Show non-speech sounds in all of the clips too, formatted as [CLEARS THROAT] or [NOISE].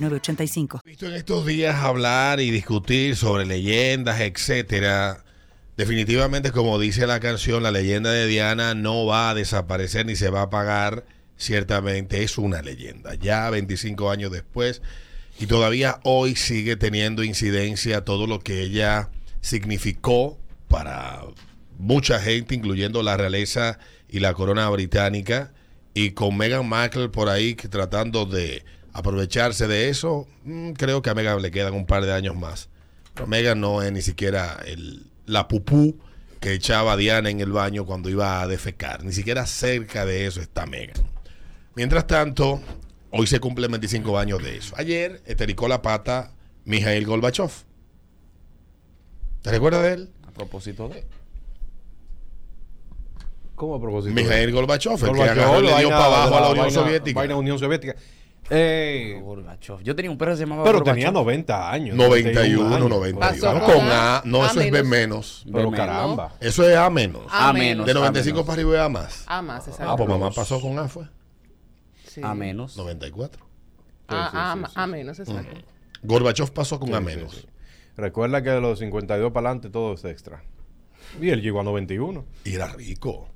906985. Visto en estos días hablar y discutir sobre leyendas, etcétera. Definitivamente, como dice la canción, la leyenda de Diana no va a desaparecer ni se va a apagar. Ciertamente es una leyenda. Ya 25 años después y todavía hoy sigue teniendo incidencia todo lo que ella significó para mucha gente, incluyendo la realeza y la corona británica, y con Meghan Markle por ahí tratando de aprovecharse de eso, mm, creo que a Megan le quedan un par de años más. Pero Megan no es ni siquiera el, la pupú que echaba Diana en el baño cuando iba a defecar. Ni siquiera cerca de eso está Megan. Mientras tanto, hoy se cumplen 25 años de eso. Ayer estericó la pata Mijail Gorbachev. ¿Te recuerdas de él? A propósito de. ¿Cómo a propósito? Mijail Gorbachev, el que Gorbachev, agarró y le dio para abajo a la Soviética. Unión Soviética. Eh, Gorbachev. Yo tenía un perro que se llamaba pero Gorbachev. tenía 90 años. 91, años. 91. Pasó Con con A, A, no, A eso es B menos. menos. Pero Menos. caramba. Eso es A menos. A A menos. menos. De a 95 menos. para arriba es A más. A más, exacto. Ah, pues mamá pasó con A, fue. Sí. A menos. 94. A, Sí, sí, a- sí, sí, a menos, exacto. Gorbachev pasó con A menos. sí, sí. Recuerda que de los 52 para adelante todo es extra. Y él llegó a 91. Y era rico.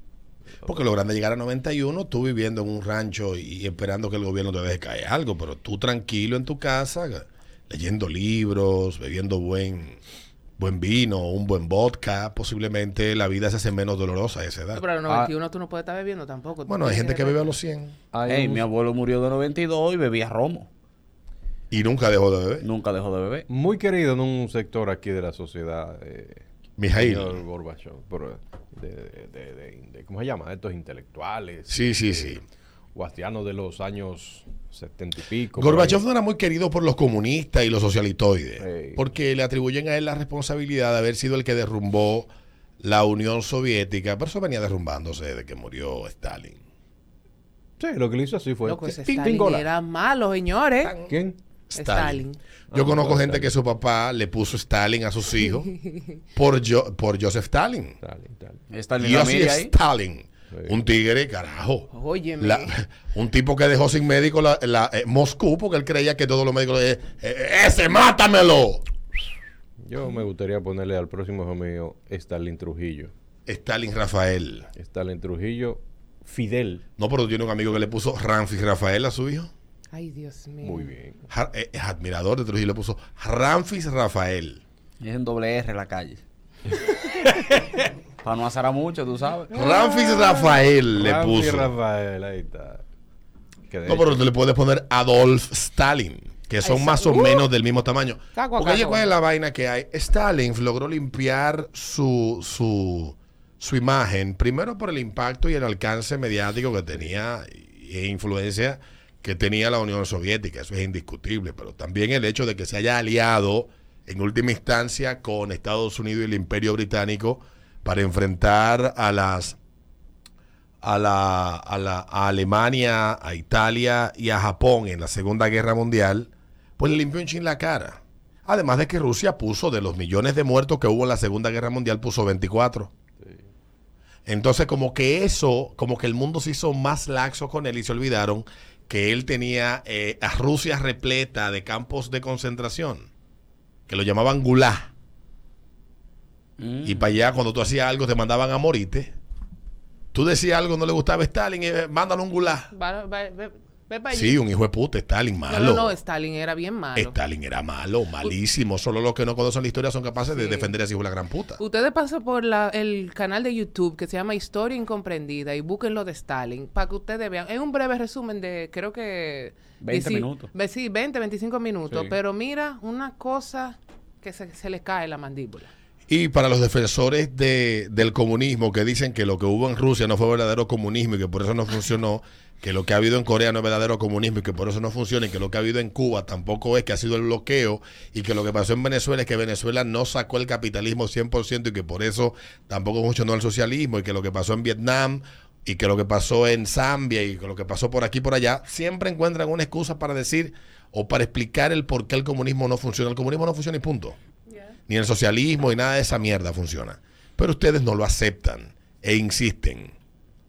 Porque lo grande es llegar a 91, tú viviendo en un rancho y esperando que el gobierno te deje caer algo, pero tú tranquilo en tu casa, leyendo libros, bebiendo buen, buen vino, un buen vodka, posiblemente la vida se hace menos dolorosa a esa edad. Pero a los 91 tú no puedes estar bebiendo tampoco. Bueno, hay gente que bebe a los 100 Hay Ey, un- mi abuelo murió de 92 y bebía romo. y nunca dejó de beber. Nunca dejó de beber. muy querido en un sector aquí de la sociedad. Eh, Mijail. señor Gorbachev, de, de- de- de- de- ¿cómo se llama? Estos intelectuales. Sí, sí, sí. Guastianos de los años 70 y pico. Gorbachev no era muy querido por los comunistas y los socialitoides, porque le atribuyen a él la responsabilidad de haber sido el que derrumbó la Unión Soviética, pero eso venía derrumbándose desde que murió Stalin. Sí, lo que le hizo así fue. Loco, ese Stalin era malo, señores. ¿Quién? Stalin. Yo Ah, conozco gente Stalin. que su papá le puso Stalin a sus hijos [LAUGHS] por, Jo- por Joseph Stalin. Stalin, Stalin. Stalin. Sí. Un tigre, carajo. Óyeme. La- un tipo que dejó sin médico la, la- eh, Moscú porque él creía que todos los médicos le ¡Ese, mátamelo! Yo me gustaría ponerle al próximo hijo mío Stalin Trujillo. Stalin Rafael. Stalin Trujillo, Fidel. No, pero tiene un amigo que le puso Ramfis Rafael a su hijo. Ay, Dios mío. Muy bien. Ja- eh, Es admirador de Trujillo. Le puso Ramfis Rafael. Es en doble R la calle. [LAUGHS] Para no azar a mucho, tú sabes. Ramfis Rafael le Ramfi puso. Rafael, ahí está. Que No, pero tú le puedes poner Adolf Stalin, que son más o uh. menos del mismo tamaño. Porque oye. ¿cuál es la vaina que hay? Stalin logró limpiar su, su, su imagen, primero por el impacto y el alcance mediático que tenía e influencia que tenía la Unión Soviética, eso es indiscutible, pero también el hecho de que se haya aliado en última instancia con Estados Unidos y el Imperio Británico para enfrentar a las a la, a la a Alemania, a Italia y a Japón en la Segunda Guerra Mundial, pues le limpió un chin la cara. Además de que Rusia puso de los millones de muertos que hubo en la Segunda Guerra Mundial, puso 24. Entonces, como que eso, como que el mundo se hizo más laxo con él y se olvidaron que él tenía eh, a Rusia repleta de campos de concentración, que lo llamaban Gulag. Mm. Y para allá, cuando tú hacías algo, te mandaban a morirte. Tú decías algo, no le gustaba a Stalin, y eh, mándalo a un Gulag. Va- Sí, un hijo de puta, Stalin, malo. no, no, Stalin era bien malo. Stalin era malo, malísimo. Solo los que no conocen la historia son capaces de defender a ese hijo de la gran puta. Ustedes pasan por la- el canal de YouTube que se llama Historia Incomprendida y busquen lo de Stalin para que ustedes vean. Es un breve resumen de, creo que... 20 dieci- minutos. ve- Sí, 20, 25 minutos. Sí. Pero mira, una cosa que se, se le cae la mandíbula. Y para los defensores de, del comunismo que dicen que lo que hubo en Rusia no fue verdadero comunismo y que por eso no funcionó, que lo que ha habido en Corea no es verdadero comunismo y que por eso no funciona, y que lo que ha habido en Cuba tampoco es, que ha sido el bloqueo, y que lo que pasó en Venezuela es que Venezuela no sacó el capitalismo 100% y que por eso tampoco funcionó el socialismo, y que lo que pasó en Vietnam y que lo que pasó en Zambia y que lo que pasó por aquí y por allá, siempre encuentran una excusa para decir o para explicar el por qué el comunismo no funciona. El comunismo no funciona y punto ni el socialismo y nada de esa mierda funciona. Pero ustedes no lo aceptan e insisten.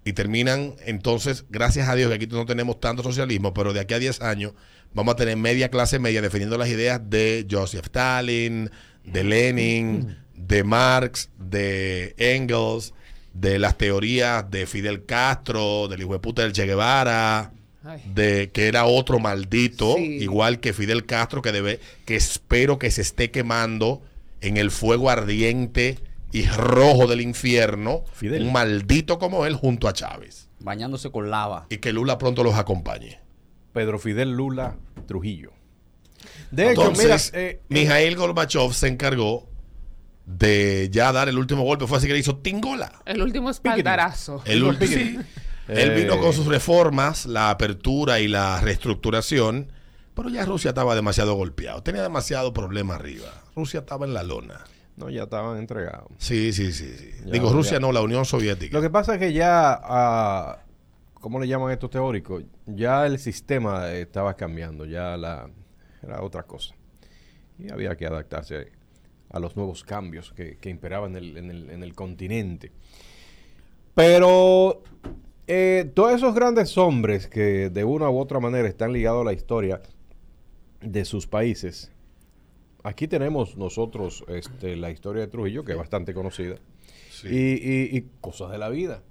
Y terminan entonces, gracias a Dios que aquí no tenemos tanto socialismo, pero de aquí a 10 años vamos a tener media clase media defendiendo las ideas de Joseph Stalin, de Lenin, de Marx, de Engels, de las teorías de Fidel Castro, del hijo de puta del Che Guevara, Ay. de que era otro maldito, Sí. igual que Fidel Castro, que debe, que espero que se esté quemando en el fuego ardiente y rojo del infierno, Fidel. un maldito como él junto a Chávez. Bañándose con lava. Y que Lula pronto los acompañe. Pedro Fidel Lula Trujillo. De hecho, Entonces, mira, eh, Mijail Gorbachev se encargó de ya dar el último golpe. Fue así que le hizo Tingola. El último espaldarazo. El último. Él Eh, vino con sus reformas, la apertura y la reestructuración, pero ya Rusia estaba demasiado golpeado, tenía demasiado problema arriba. Rusia estaba en la lona. No, ya estaban entregados. Sí, sí, sí, Digo Rusia ya. no, la Unión Soviética. Lo que pasa es que ya, ah, ¿cómo le llaman estos teóricos? Ya el sistema estaba cambiando, ya la era otra cosa. Y había que adaptarse a los nuevos cambios que, que imperaban en el, en el- en el continente. Pero eh, todos esos grandes hombres que de una u otra manera están ligados a la historia de sus países. Aquí tenemos nosotros este, la historia de Trujillo, que es bastante conocida. Sí. Y, y- y cosas de la vida.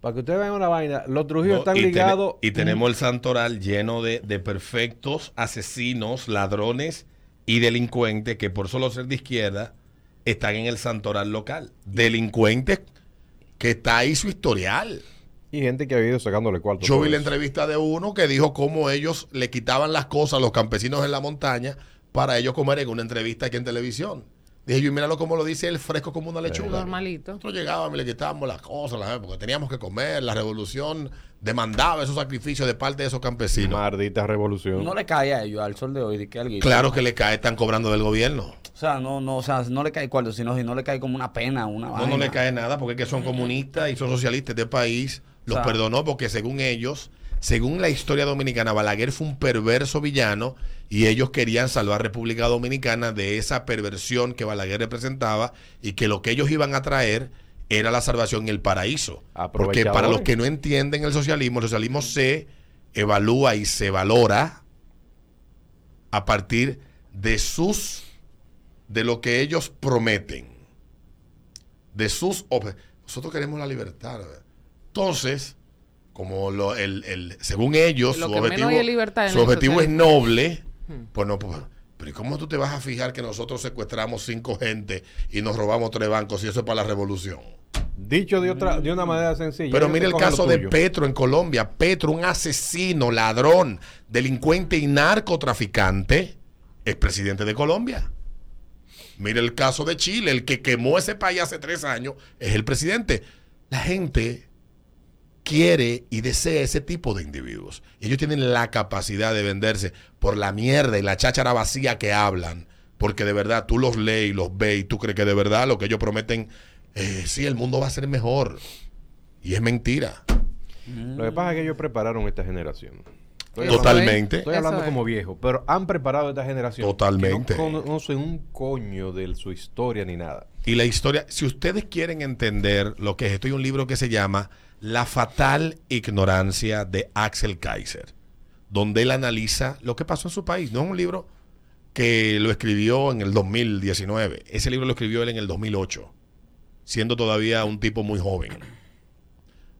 Para que ustedes vean una vaina, los Trujillos No, están y ligados. y tenemos el santoral lleno de, de perfectos asesinos, ladrones y delincuentes que por solo ser de izquierda están en el santoral local. Delincuentes que está ahí su historial. Y gente que ha ido sacándole cuarto. Yo vi la entrevista de uno que dijo cómo ellos le quitaban las cosas a los campesinos en la montaña para ellos comer en una entrevista aquí en televisión. Dije yo, y míralo como lo dice él, fresco como una lechuga. Normalito. Nosotros llegábamos y le quitábamos las cosas, las- porque teníamos que comer. La revolución demandaba esos sacrificios de parte de esos campesinos. Maldita revolución. No le cae a ellos al sol de hoy de que alguien. Claro que le cae, están cobrando del gobierno. O sea, no, no, o sea, no le cae cuarto, sino si no le cae como una pena, una No, vaina. no le cae nada porque es que son comunistas y son socialistas de país. Los O sea, perdonó porque según ellos, según la historia dominicana, Balaguer fue un perverso villano y ellos querían salvar República Dominicana de esa perversión que Balaguer representaba y que lo que ellos iban a traer era la salvación y el paraíso. Porque para los que no entienden el socialismo, el socialismo se evalúa y se valora a partir de sus de lo que ellos prometen de sus obje- nosotros queremos la libertad ¿verdad? entonces como lo, el, el- según ellos Lo su objetivo, su objetivo es noble Hmm. pues no pues, pero ¿y cómo tú te vas a fijar que nosotros secuestramos cinco gente y nos robamos tres bancos y eso es para la revolución Dicho de otra, de una manera sencilla. pero mire el caso de. Petro en Colombia. Petro, un asesino, ladrón, delincuente y narcotraficante, es presidente de Colombia. Mire el caso de Chile, el que quemó ese país hace tres años, es el presidente. La gente quiere y desea ese tipo de individuos. Y ellos tienen la capacidad de venderse por la mierda y la cháchara vacía que hablan. Porque de verdad tú los lees y los ves y tú crees que de verdad lo que ellos prometen, eh, sí, el mundo va a ser mejor. Y es mentira. Lo que pasa es que ellos prepararon esta generación. Estoy Eso hablando- Totalmente. Estoy hablando es. como viejo, pero han preparado esta generación. Totalmente. Que no conocen un coño de su historia ni nada. Y la historia, si ustedes quieren entender lo que es esto, hay un libro que se llama La fatal ignorancia de Axel Kaiser, donde él analiza lo que pasó en su país. No es un libro que lo escribió en el 2019, ese libro lo escribió él en el 2008, siendo todavía un tipo muy joven.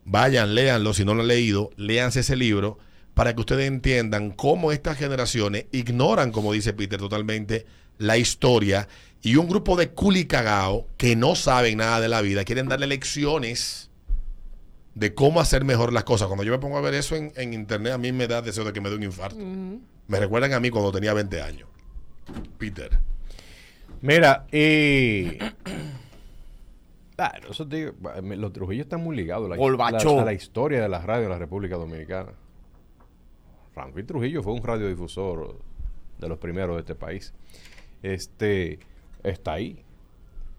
Vayan, léanlo, si no lo han leído, léanse ese libro para que ustedes entiendan cómo estas generaciones ignoran, como dice Peter, totalmente la historia y un grupo de culicagao que no saben nada de la vida quieren darle lecciones de cómo hacer mejor las cosas. Cuando yo me pongo a ver eso en, en internet, a mí me da deseo de que me dé un infarto. Me recuerdan a mí cuando tenía 20 años. Peter. Mira, y. [CLEARS THROAT] Claro, eso te digo, los Trujillos están muy ligados a la, a la historia de la radio de la República Dominicana. Ramfil Trujillo fue un radiodifusor de los primeros de este país. Este está ahí.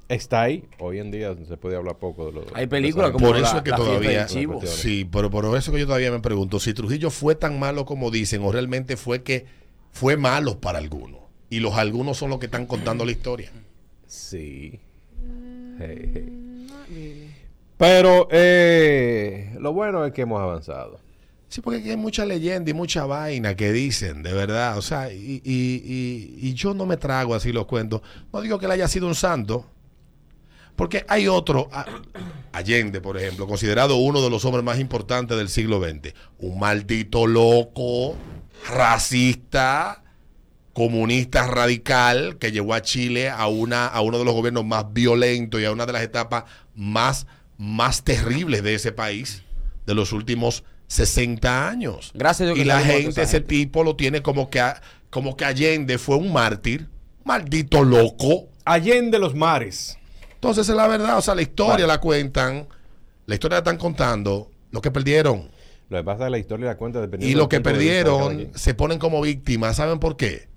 Está ahí. Hoy en día se puede hablar poco de los. Hay películas como Por eso la- es que la todavía. Sí, pero por eso que yo todavía me pregunto si Trujillo fue tan malo como dicen o realmente fue que fue malo para algunos. Y los algunos son los que están contando la historia. Sí. Hey, hey. Pero eh, lo bueno es que hemos avanzado. Sí, porque aquí hay mucha leyenda y mucha vaina que dicen, de verdad. O sea, y, y- y- y yo no me trago así los cuentos. No digo que él haya sido un santo. Porque hay otro, a- Allende, por ejemplo, considerado uno de los hombres más importantes del siglo XX. Un maldito loco, racista, comunista radical, que llevó a Chile a, una, a uno de los gobiernos más violentos y a una de las etapas más, más terribles de ese país de los últimos 60 años. Gracias Dios que y la gente, ese gente. tipo lo tiene como que, como que Allende fue un mártir, maldito loco. Allende los mares. Entonces es la verdad, o sea, la historia la cuentan, la historia la están contando, lo que perdieron. Lo que pasa es que la historia la cuenta dependiendo Y los que perdieron se ponen como víctimas. ¿Saben por qué?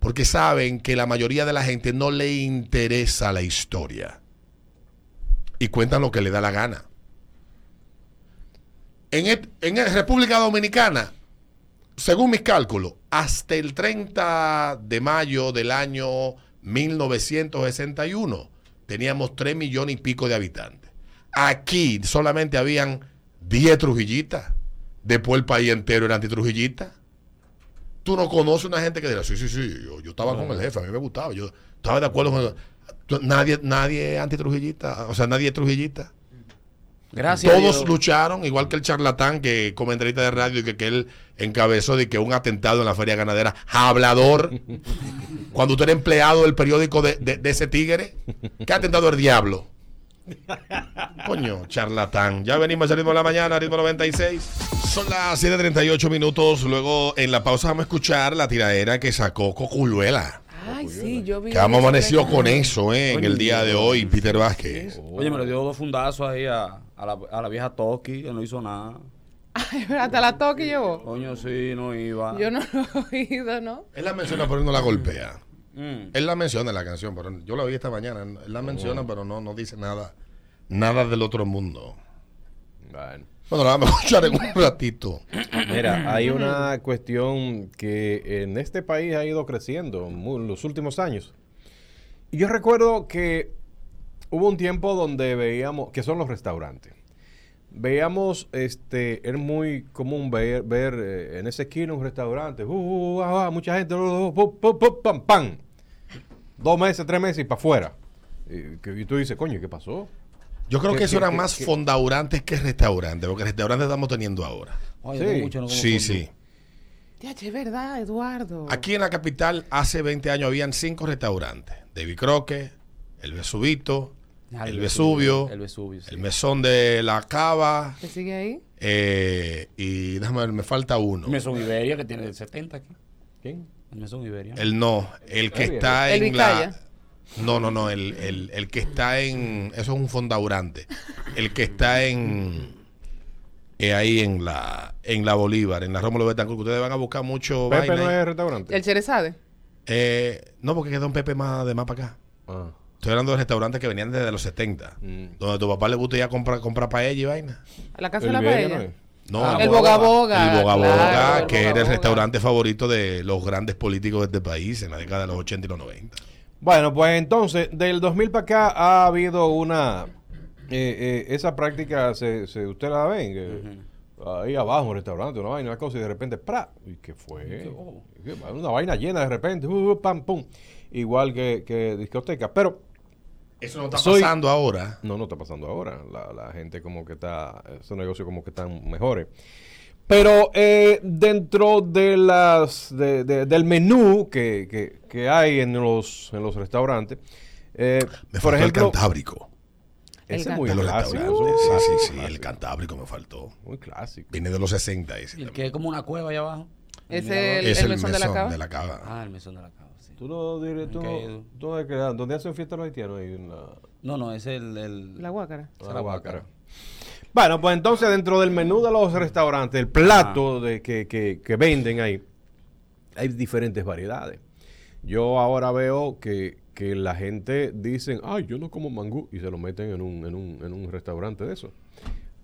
Porque saben que la mayoría de la gente no le interesa la historia. Y cuentan lo que le da la gana. En, en el- República Dominicana, según mis cálculos, hasta el 30 de mayo del año 1961 teníamos 3 millones y pico de habitantes. Aquí solamente habían 10 trujillitas. Después el país entero era antitrujillita. Tú no conoces una gente que dirá, sí, sí, sí, yo, yo estaba con el jefe, a mí me gustaba, yo estaba de acuerdo con... Tú- Nadie, nadie es antitrujillita, o sea, nadie es trujillita. Gracias Todos Dios. lucharon, igual que el charlatán que comentarista de radio y que, que él encabezó de que un atentado en la feria ganadera, hablador. [LAUGHS] Cuando usted era empleado del periódico de, de- de ese tigre, ¿qué atentado el diablo? Coño, charlatán. Ya venimos al ritmo de la mañana, ritmo 96. Son las 7:38 minutos. Luego en la pausa vamos a escuchar la tiradera que sacó Coculuela. Ay, sí, yo vi. Que hemos que- con eso, ¿eh? En el día de hoy, Peter Vázquez. Oye, me le dio dos fundazos ahí a, a la, a la vieja Toki, que no hizo nada. [LAUGHS] Ay, hasta la toque llevó. Coño, sí, no iba. Yo no [LAUGHS] lo he oído, ¿no? Él la menciona, pero no la golpea. Mm. Él la menciona en la canción, pero yo la vi esta mañana. Él la menciona, pero no, no dice nada, nada del otro mundo. Bueno. Bueno, la vamos a escuchar en un [LAUGHS] ratito. Mira, hay una cuestión que en este país ha ido creciendo en los últimos años. Y yo recuerdo que hubo un tiempo donde veíamos, que son los restaurantes. Veíamos, este, era muy común ver, ver eh, en esa esquina un restaurante, uh, uh, ah, ah, mucha gente, uh, uh, pu- pu- pu- pam, pam. Dos meses, tres meses y para afuera. Y, que- y tú dices, coño, ¿qué pasó? Yo creo ¿Qué- que eso qué- eran más fondaurantes que restaurantes, porque restaurantes estamos teniendo ahora. Ay, Sí. mucho, no Sí, sí. Ya, es verdad, Eduardo. Aquí en la capital, hace 20 años, habían cinco restaurantes. David Croque, El Vesubito, Ah, El Vesubio, El Vesubio, sí. El Mesón de la Cava, ¿Qué sigue ahí? eh, y déjame ver, me falta uno. El Mesón Iberia, que tiene 70 aquí. ¿Quién? El Mesón Iberia. El no, el que El está El en la... No, no, no, el, el, el que está en... Eso es un fondaurante. El que está en... eh, ahí en la en la Bolívar, en la Rómulo Betancourt, que ustedes van a buscar mucho Pepe vaina no ahí. es restaurante. El Cerezade. Eh, no, porque queda un Pepe más de más para acá. Ah. Estoy hablando de restaurantes que venían desde los 70. Mm. Donde a tu papá le gusta ir a comprar, comprar paella y vaina. A la casa El de la paella. no. No, Ah, la el Boga Boga El Boga Boga, claro, el que Boga era el Boga. restaurante favorito de los grandes políticos de este país en la década de los 80 y los 90. Bueno, pues entonces, del 2000 para acá ha habido una... eh, eh, esa práctica, se, se- ¿usted la ven? Que Ahí abajo, un restaurante, una vaina, una cosa, y de repente, ¡pra! ¿Y qué fue? oh. Una vaina llena de repente, uh, uh, pam, pum. Igual que, que discoteca. Pero Eso no está Soy- pasando ahora. no, no está pasando ahora. La, la gente como que está, esos negocios como que están mejores. Pero eh, dentro de las de- de- del menú que, que- que hay en los, en los restaurantes, eh, Me por ejemplo, el cantábrico. ese es muy clásico. sí, sí, sí. El cantábrico me faltó. Muy clásico. Viene de los 60 ese El también. que es como una cueva allá abajo. Es el- es el, mesón mesón de la cava. de la cava. Ah, el mesón de la cava, sí. Tú no diré, tú, Ok. no- tú no has creado- ¿Dónde hacen fiesta los haitianos? Ahí en la, No, no, es el... el La guácara. en la la Guácara. Bueno, pues entonces dentro del menú de los restaurantes, el plato de, que, que- que venden ahí, hay diferentes variedades. Yo ahora veo que, que la gente dice, ay, yo no como mangú, y se lo meten en un, en un, en un restaurante de eso.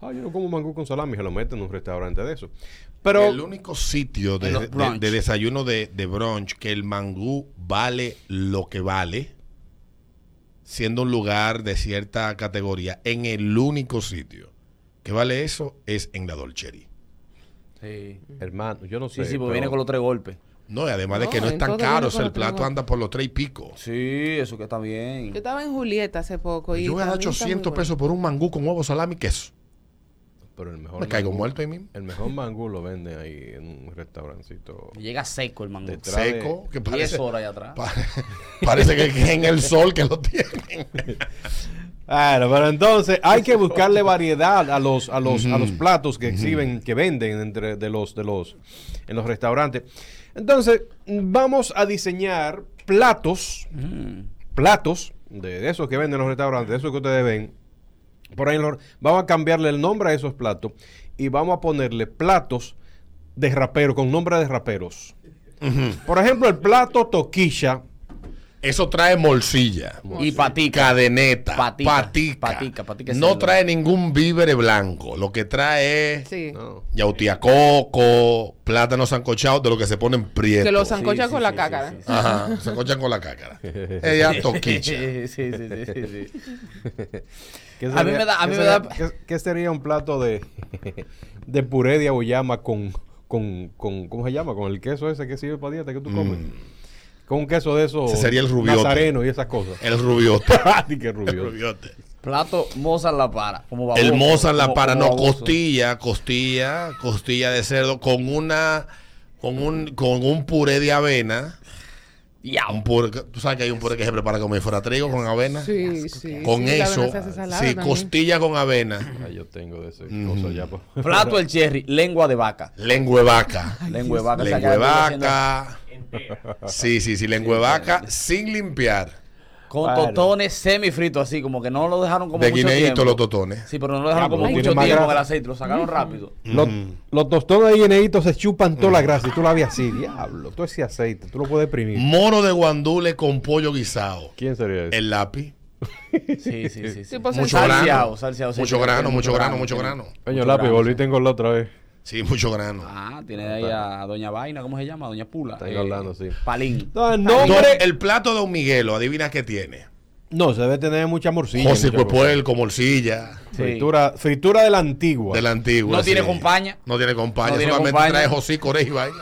Ay, yo no como mangú con salami, se lo meten en un restaurante de eso. Pero el único sitio de, desayuno de, de brunch que el mangú vale lo que vale, siendo un lugar de cierta categoría, en el único sitio que vale eso es en la Dolcería. Sí. hermano, yo no sé. Sí, sí, porque pero- viene con los tres golpes. No, y además de que no es tan caro, o sea, el plato anda por los tres y pico. Sí, eso que está bien. Yo estaba en Julieta hace poco y Yo voy a dar también está muy 800 bueno. pesos por un mangú con huevo, salami y queso. Pero el mejor Me caigo mangú- muerto ahí mismo. El mejor mangú lo venden ahí en un restaurancito. Llega seco el. Detrás Seco, que 10 parece, horas allá atrás. pa- [LAUGHS] parece que es en el sol que lo tienen. [LAUGHS] Claro, pero entonces hay que buscarle variedad a los a los a los platos que exhiben, que venden entre de los de los en los restaurantes. Entonces, vamos a diseñar platos, platos de, de esos que venden en los restaurantes, de esos que ustedes ven. Por ahí vamos a cambiarle el nombre a esos platos y vamos a ponerle platos de rapero con nombre de raperos. Por ejemplo, el plato toquilla Eso trae morcilla. Y patica. Cadeneta. Patica, Patica. patica, patica no trae ningún víveres blanco. Lo que trae es Sí. No. yautiacoco, plátano sancochado, de lo que se ponen prietos. Que lo sancocha Sí, con sí, la sí, cácara. sí, sí. Ajá, sancochan con la cácara. Ella [LAUGHS] toquicha. sí, sí, sí, sí, sí. ¿Qué A mí me da- a qué mí me sería- da- ¿qué, qué sería un plato de, [LAUGHS] de puré de auyama con, con, con, ¿cómo se llama? Con el queso ese que sirve para dieta que tú comes. Con un queso de esos. Ese sería el rubiote. nazareno y esas cosas. El rubiote. [LAUGHS] Di que El rubiote. rubiote. Plato Mozart la para. Como baboso, El moza en la para, como no, costilla, costilla, costilla de cerdo con una, con un, con un puré de avena. Ya. Un puré, tú sabes que hay un puré que se prepara como si fuera trigo con avena. Sí, sí. Con sí, eso, sí, también. costilla con avena, Ah, yo tengo de ese Mm. cosa ya. pues. Plato el cherry, lengua de vaca. lengua de vaca. Lengua de vaca. Lengua de que Sí, sí, sí, lengua de vaca sin limpiar. Con Claro. totones semifritos así, como que no lo dejaron como De mucho guineíto tiempo. los totones. Sí, pero no lo dejaron Ya, como mucho tiempo grasa. el aceite, lo sacaron rápido. Los, los tostones de guineíto se chupan toda la grasa y tú la ves así, diablo. Todo ese aceite, tú lo puedes exprimir. Mono de guandule con pollo guisado. ¿Quién sería ese? El lápiz. Sí, sí, sí. Mucho salseado. grano. salseado, sí, Mucho grano, mucho grano, mucho grano. Coño, mucho lápiz, volví tengo la otra vez. Sí, mucho grano. Ah, tiene ahí a Doña Vaina, ¿cómo se llama? Doña Pula. Están hablando, sí. Palín. Entonces, Don- nombre. el plato de un Miguelo, adivina qué tiene. No, se debe tener mucha morcilla. José. Puerco, morcilla. Sí. Fritura, fritura de la antigua. De la antigua. No tiene compañía. No tiene compañía. No tiene solamente compañía. trae José Corey y vaina.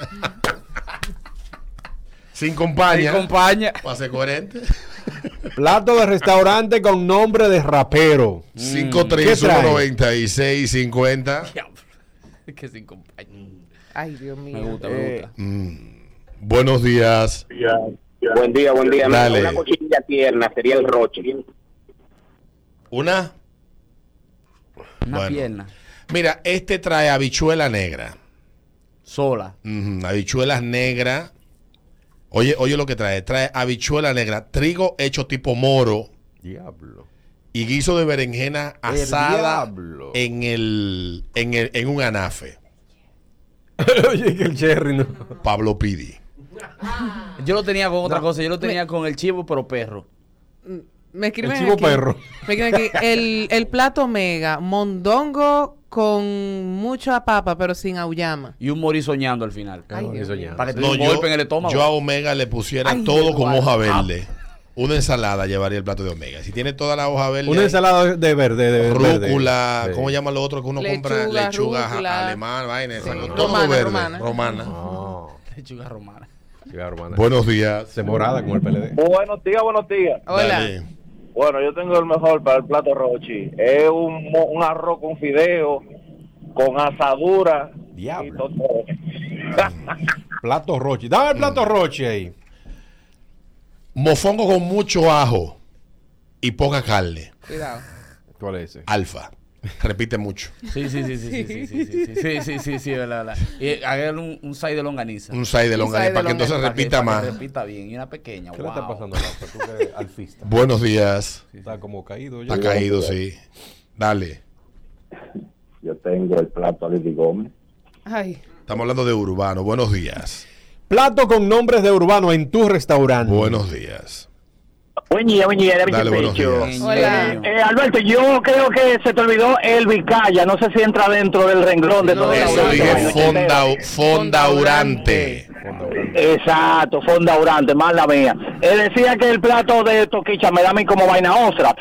Sin compañía. Y compañía. Para ser coherente. Plato de restaurante con nombre de rapero. 5, ¿Qué [LAUGHS] que sin compañía. Ay, Dios mío. Me gusta, Eh, me gusta. Mm. Buenos días. Buen día, buen día. Dale. Una cochinilla tierna sería el roche. ¿Una? Una bueno. pierna. Mira, este trae habichuela negra. Sola. Habichuelas negras. Oye, oye lo que trae. Trae habichuela negra, trigo hecho tipo moro Diablo. Y guiso de berenjena asada en el, en el en un anafe. [LAUGHS] Oye, que el cherry no. Pablo Pidi. Yo lo tenía con otra cosa. Yo lo tenía con el chivo, pero perro. Me escriben El chivo aquí- perro. Me escriben aquí, el, el plato mega, mondongo con mucha papa, pero sin auyama. Y un morí soñando al final. Ay. Para que te No, un yo, golpe en el estómago. yo a Omega le pusiera Ay, todo con hoja verde. Una ensalada llevaría el plato de Omega. Si tiene toda la hoja verde, Una ensalada de verde, de verde. rúcula, Sí. ¿cómo llama lo otro que uno compra? Lechuga, Lechuga rúcula. alemán, vaina, Sí. todo Romana, verde, romana. romana. Ah, [LAUGHS] Lechuga romana. sí, hermana. Buenos días. Se morada como el PLD. Buenos días, buenos días. Hola. Dale. Bueno, yo tengo el mejor para el plato rochi. Es un, mo- un arroz con fideo, con asadura Y Diablo. todo. [LAUGHS] Plato Roche. Dame el plato Roche ahí. Mofongo con mucho ajo y poca carne. Cuidado. ¿Cuál es ese? Alfa. Repite mucho. Sí, sí, sí, sí, sí, sí, sí, sí, sí, sí, sí, sí, sí, verdad, verdad. Y hágale un, un side de longaniza. Un side de longaniza para que entonces repita más. repita bien. Y una pequeña, ¿Qué le está pasando? Tú que eres alfista. Buenos días. Está como caído. Está caído, sí. Dale. Yo tengo el plato de Lady Gómez. Ay. Estamos hablando de urbano. Buenos días. Plato con nombres de urbano en tu restaurante. Buenos días. Buen día, buen día, Dale, buenos días. Hola. Eh, Alberto, yo creo que se te olvidó el Vicaya. No sé si entra dentro del renglón de No, todo eso dije fonda, fondaurante. Exacto, fondaurante, más la mía. Él decía que el plato de toquicha me da a mí como vaina ostra.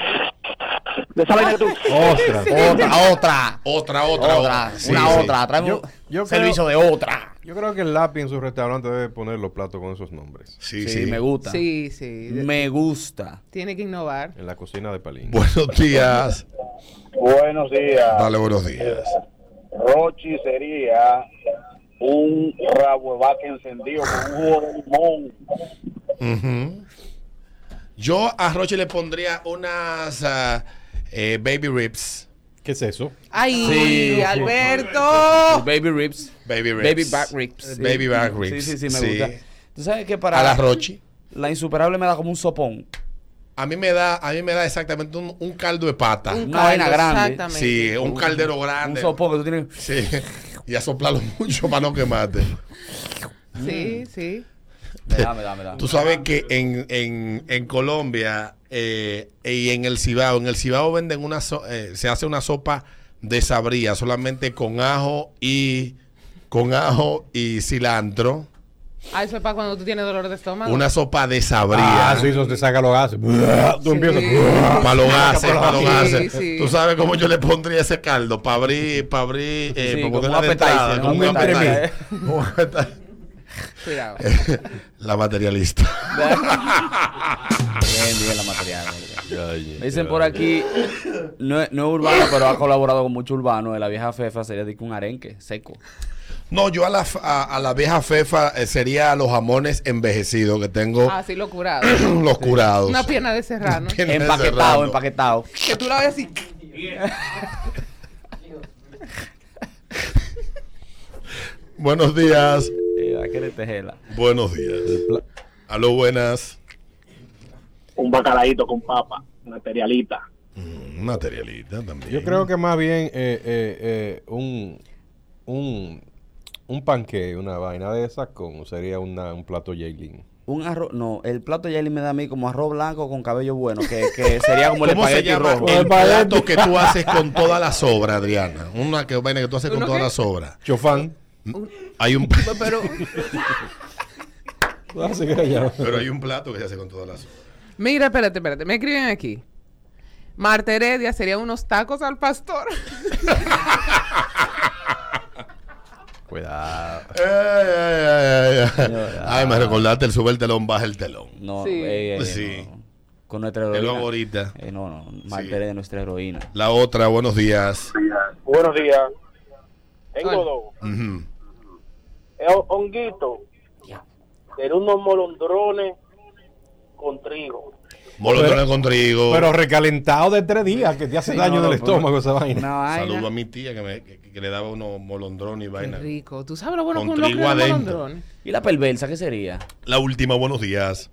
De esa vaina que tú... [LAUGHS] Ostras. Otra, otra. Otra, otra, Otra, Sí, una sí. otra. Traemos Yo- yo un servicio de otra. Yo creo que el lápiz en su restaurante debe poner los platos con esos nombres. Sí, Sí, sí. me gusta. Sí, sí. Me gusta. Tiene que innovar. En la cocina de Palín. Buenos días. Buenos días. Dale, buenos días. Rochi sería un rabo de vaca encendido con un jugo de limón. Ujú. Yo a Roche le pondría unas eh, baby ribs. ¿Qué es eso? Ay, Sí. Alberto. Baby ribs. Baby ribs. Baby back ribs. Baby back ribs. Sí, sí, sí, me gusta. ¿Tú sabes que para A la Rochi. la insuperable me da como un sopón? A mí me da, a mí me da exactamente un, un caldo de pata. Un Una vaina caldo, grande. Exactamente. Sí, un caldero Un grande. sopón que tú tienes. Sí. Y a soplarlo [LAUGHS] mucho para no quemarte. Sí, sí. Me da, me da, me da. Tú sabes que en, en, en Colombia eh, y en el Cibao, en el Cibao venden una, so- eh, se hace una sopa de sabría solamente con ajo y con ajo y cilantro. Ah, eso es para cuando tú tienes dolor de estómago. Una sopa de sabría. Ah, sí, eso te saca los gases. [LAUGHS] Tú empiezas. [LAUGHS] Para los gases, para los gases. sí. Tú sabes cómo yo le pondría ese caldo para abrir, para abrir, eh, Sí, para un como un un [LAUGHS] Cuidado. [LAUGHS] La materialista. Bien, bien la material. Me dicen por aquí, no es, no es urbano, pero ha colaborado con mucho urbano. De la vieja Fefa sería de un arenque seco. No, yo a la, a, a la vieja fefa eh, sería los jamones envejecidos que tengo, Ah, sí, lo curado. los [CLEARS THROAT] curados. Una pierna de serrano. Pierna de Empaquetado, serrano. empaquetado. que tú la ves así. Buenos días. Hay que detejela. Buenos días. Aló, buenas. Un bacalaíto con papa, materialita. Mm, Materialista también. Yo creo que más bien eh, eh, eh, un, un, un panque, una vaina de esas, con, sería una, un plato Jaylin. Un arroz, no, el plato Jelly me da a mí como arroz blanco con cabello bueno, que, que sería como el ¿Cómo se espagueti llama rojo. el plato que tú haces con toda la sobra, Adriana? Una que, vaina que tú haces con ¿Uno toda qué? la sobra. Chofán. Hay un, [LAUGHS] Pero, [LAUGHS] pero hay un plato que se hace con toda la sobra. mira, espérate, espérate. Me escriben aquí. Marta Heredia sería unos tacos al pastor. [LAUGHS] Cuidado. Ay, ay, ay, ay. Señor, Ay, me recordaste el sube el telón, baja el telón. No, Sí. eh, eh, Sí. no. Con nuestra heroína. hago ahorita. Eh, no, no, Martere de nuestra heroína. La otra, buenos días. Buenos días. Tengo dos. Es honguito. De unos molondrones con trigo. Molondrones con trigo. Pero recalentado de tres días, que te hace Sí, daño no, del estómago esa vaina. Saludo a mi tía que, me, que, que le daba unos molondrones y Qué vaina. rico. ¿Tú sabes lo bueno Con uno trigo? ¿Y la perversa qué sería? La última, buenos días.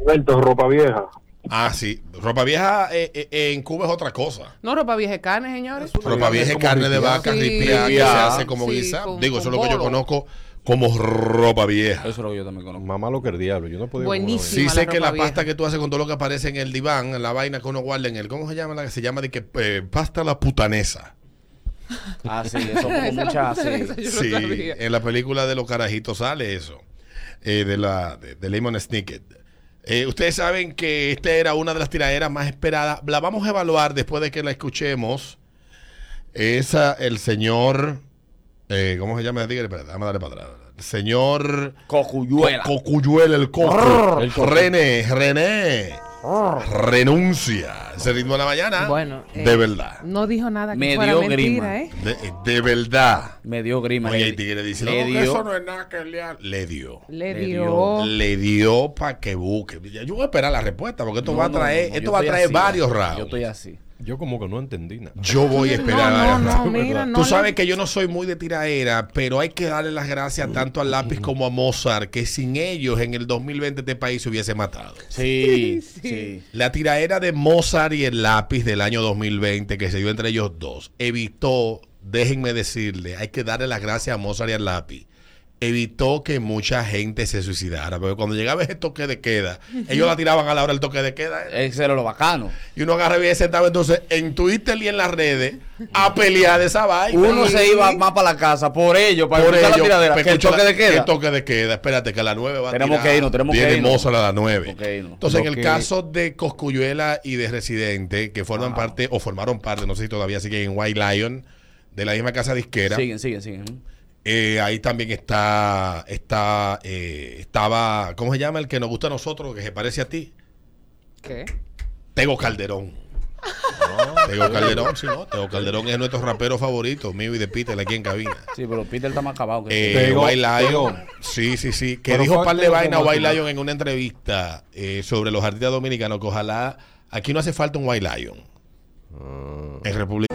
Alberto, ropa vieja. Ah, sí. Ropa vieja eh, eh, en Cuba es otra cosa. No, ropa vieja de carne, señores. Ropa vieja es carne de vaca, Sí. ripia, que se hace como Sí, guisa. con- Digo, eso es lo que yo conozco como ropa vieja. Eso es lo que yo también conozco. Mamá lo que el diablo. Yo no podía. Buenísimo. Sí sé la que la pasta vieja. que tú haces con todo lo que aparece en el diván, en la vaina que uno guarda en el, ¿cómo se llama? La que se llama de que eh, pasta la putanesa. [LAUGHS] Ah, sí, eso como [LAUGHS] es la mucha, puta de esa, sí. no Sí, en la película de los carajitos sale eso, eh, de la de, de Lemon Snicket. Eh, ustedes saben que esta era una de las tiraderas más esperadas. La vamos a evaluar después de que la escuchemos. Esa, el señor, eh, ¿cómo se llama a darle para atrás. El señor Cocuyuela. Cocuyuela, el coco. René, René. Renuncia. Ese ritmo de la mañana. Bueno, eh, de verdad. No dijo nada que Me fuera dio mentira, grima. ¿eh? De, de verdad. Me dio grima. Oye, le- el tigre dice, le no, que dio- eso no es nada que le ha-". Le dio. Le Le dio. Le dio para que busque. Yo voy a esperar la respuesta porque esto No, va a traer, no, no, esto yo va a traer así, varios Yo rounds. estoy así. Yo como que no entendí nada. Yo voy a esperar No, no, [LAUGHS] no, mira, no. Tú sabes que yo no soy muy de tiraera, pero hay que darle las gracias tanto al lápiz como a Mozart, que sin ellos en el 2020 este país se hubiese matado. Sí, [LAUGHS] Sí. sí. La tiraera de Mozart y el lápiz del año 2020 que se dio entre ellos dos evitó, déjenme decirle, hay que darle las gracias a Mozart y al lápiz. Evitó que mucha gente se suicidara, porque cuando llegaba ese toque de queda, ellos la tiraban a la hora del toque de queda. Ese era lo bacano. Y uno agarraba y sentaba entonces en Twitter y en las redes a pelear de esa vaina. Uno se iba más para la casa por ello, para por ello, la tiradera. Que el toque la- de queda. El toque de queda. Espérate, que a las 9 va Tenemos a tirar. que irnos, tenemos que irnos. Mozart a las 9. Tenemos que irnos. Entonces, en el que- caso de Coscuyuela y de Residente, que forman parte, o formaron parte, no sé si todavía siguen en White Lion, de la misma casa disquera, Siguen, siguen, siguen. Eh, ahí también está, está eh, estaba, ¿cómo se llama el que nos gusta a nosotros, que se parece a ti? ¿Qué? Tego Calderón. Tego Calderón, sí, ¿no? Tego Calderón es nuestro rapero favorito, mío y de Peter aquí en cabina. Sí, pero Peter está más acabado que Eh, Tego, White Lion. Tego. Sí, sí, sí. Que Pero dijo fue par de Tego vaina como White. Lion en una entrevista eh, sobre los artistas dominicanos que ojalá aquí no hace falta un White Lion. Ah. En República.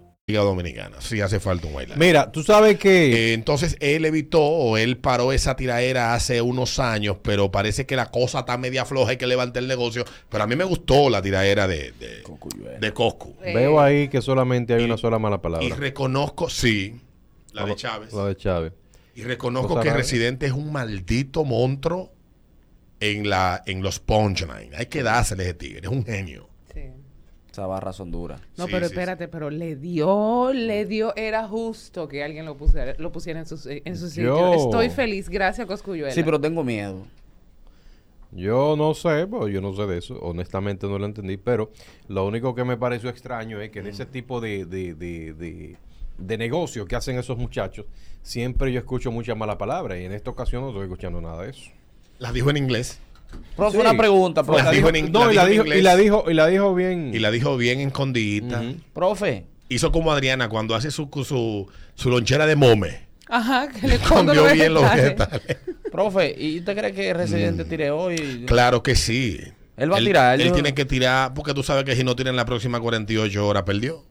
Liga Dominicana. Sí hace falta un Lion. Mira, tú sabes que Eh, entonces él evitó o él paró esa tiraera hace unos años, pero parece que la cosa está media floja y que levante el negocio. Pero a mí me gustó la tiraera de, de, de Coscu. veo ahí que solamente hay y- una sola mala palabra. Y reconozco, sí, la de Chávez. La de Chávez. Y reconozco que. Residente es un maldito monstruo en la en los punchlines. Hay que dársele ese tigre, es un genio. Esa barra son duras. No, Sí, pero sí, espérate, pero le dio, le dio, era justo que alguien lo pusiera, lo pusiera en su, en su sitio. Yo- Estoy feliz, gracias Coscuyuela. Sí, pero tengo miedo. Yo no sé, pues yo no sé de eso, honestamente no lo entendí, pero lo único que me pareció extraño es que en ese tipo de, de, de, de, de negocio que hacen esos muchachos, siempre yo escucho muchas malas palabras y en esta ocasión no estoy escuchando nada de eso. Las dijo en inglés Profe, Sí. una pregunta, profe. Dijo en in- No, y la dijo en y la dijo, y la dijo bien. y la dijo bien escondidita. Profe, Hizo como Adriana cuando hace su, su, su lonchera de mome. Ajá, que le [LAUGHS] Cambió los bien los vegetales. profe, ¿y usted cree que Mm. Residente tire hoy? Claro que sí. Él va a tirar, Él, él tiene que tirar, porque tú sabes que si no tira en la próxima 48 horas, perdió.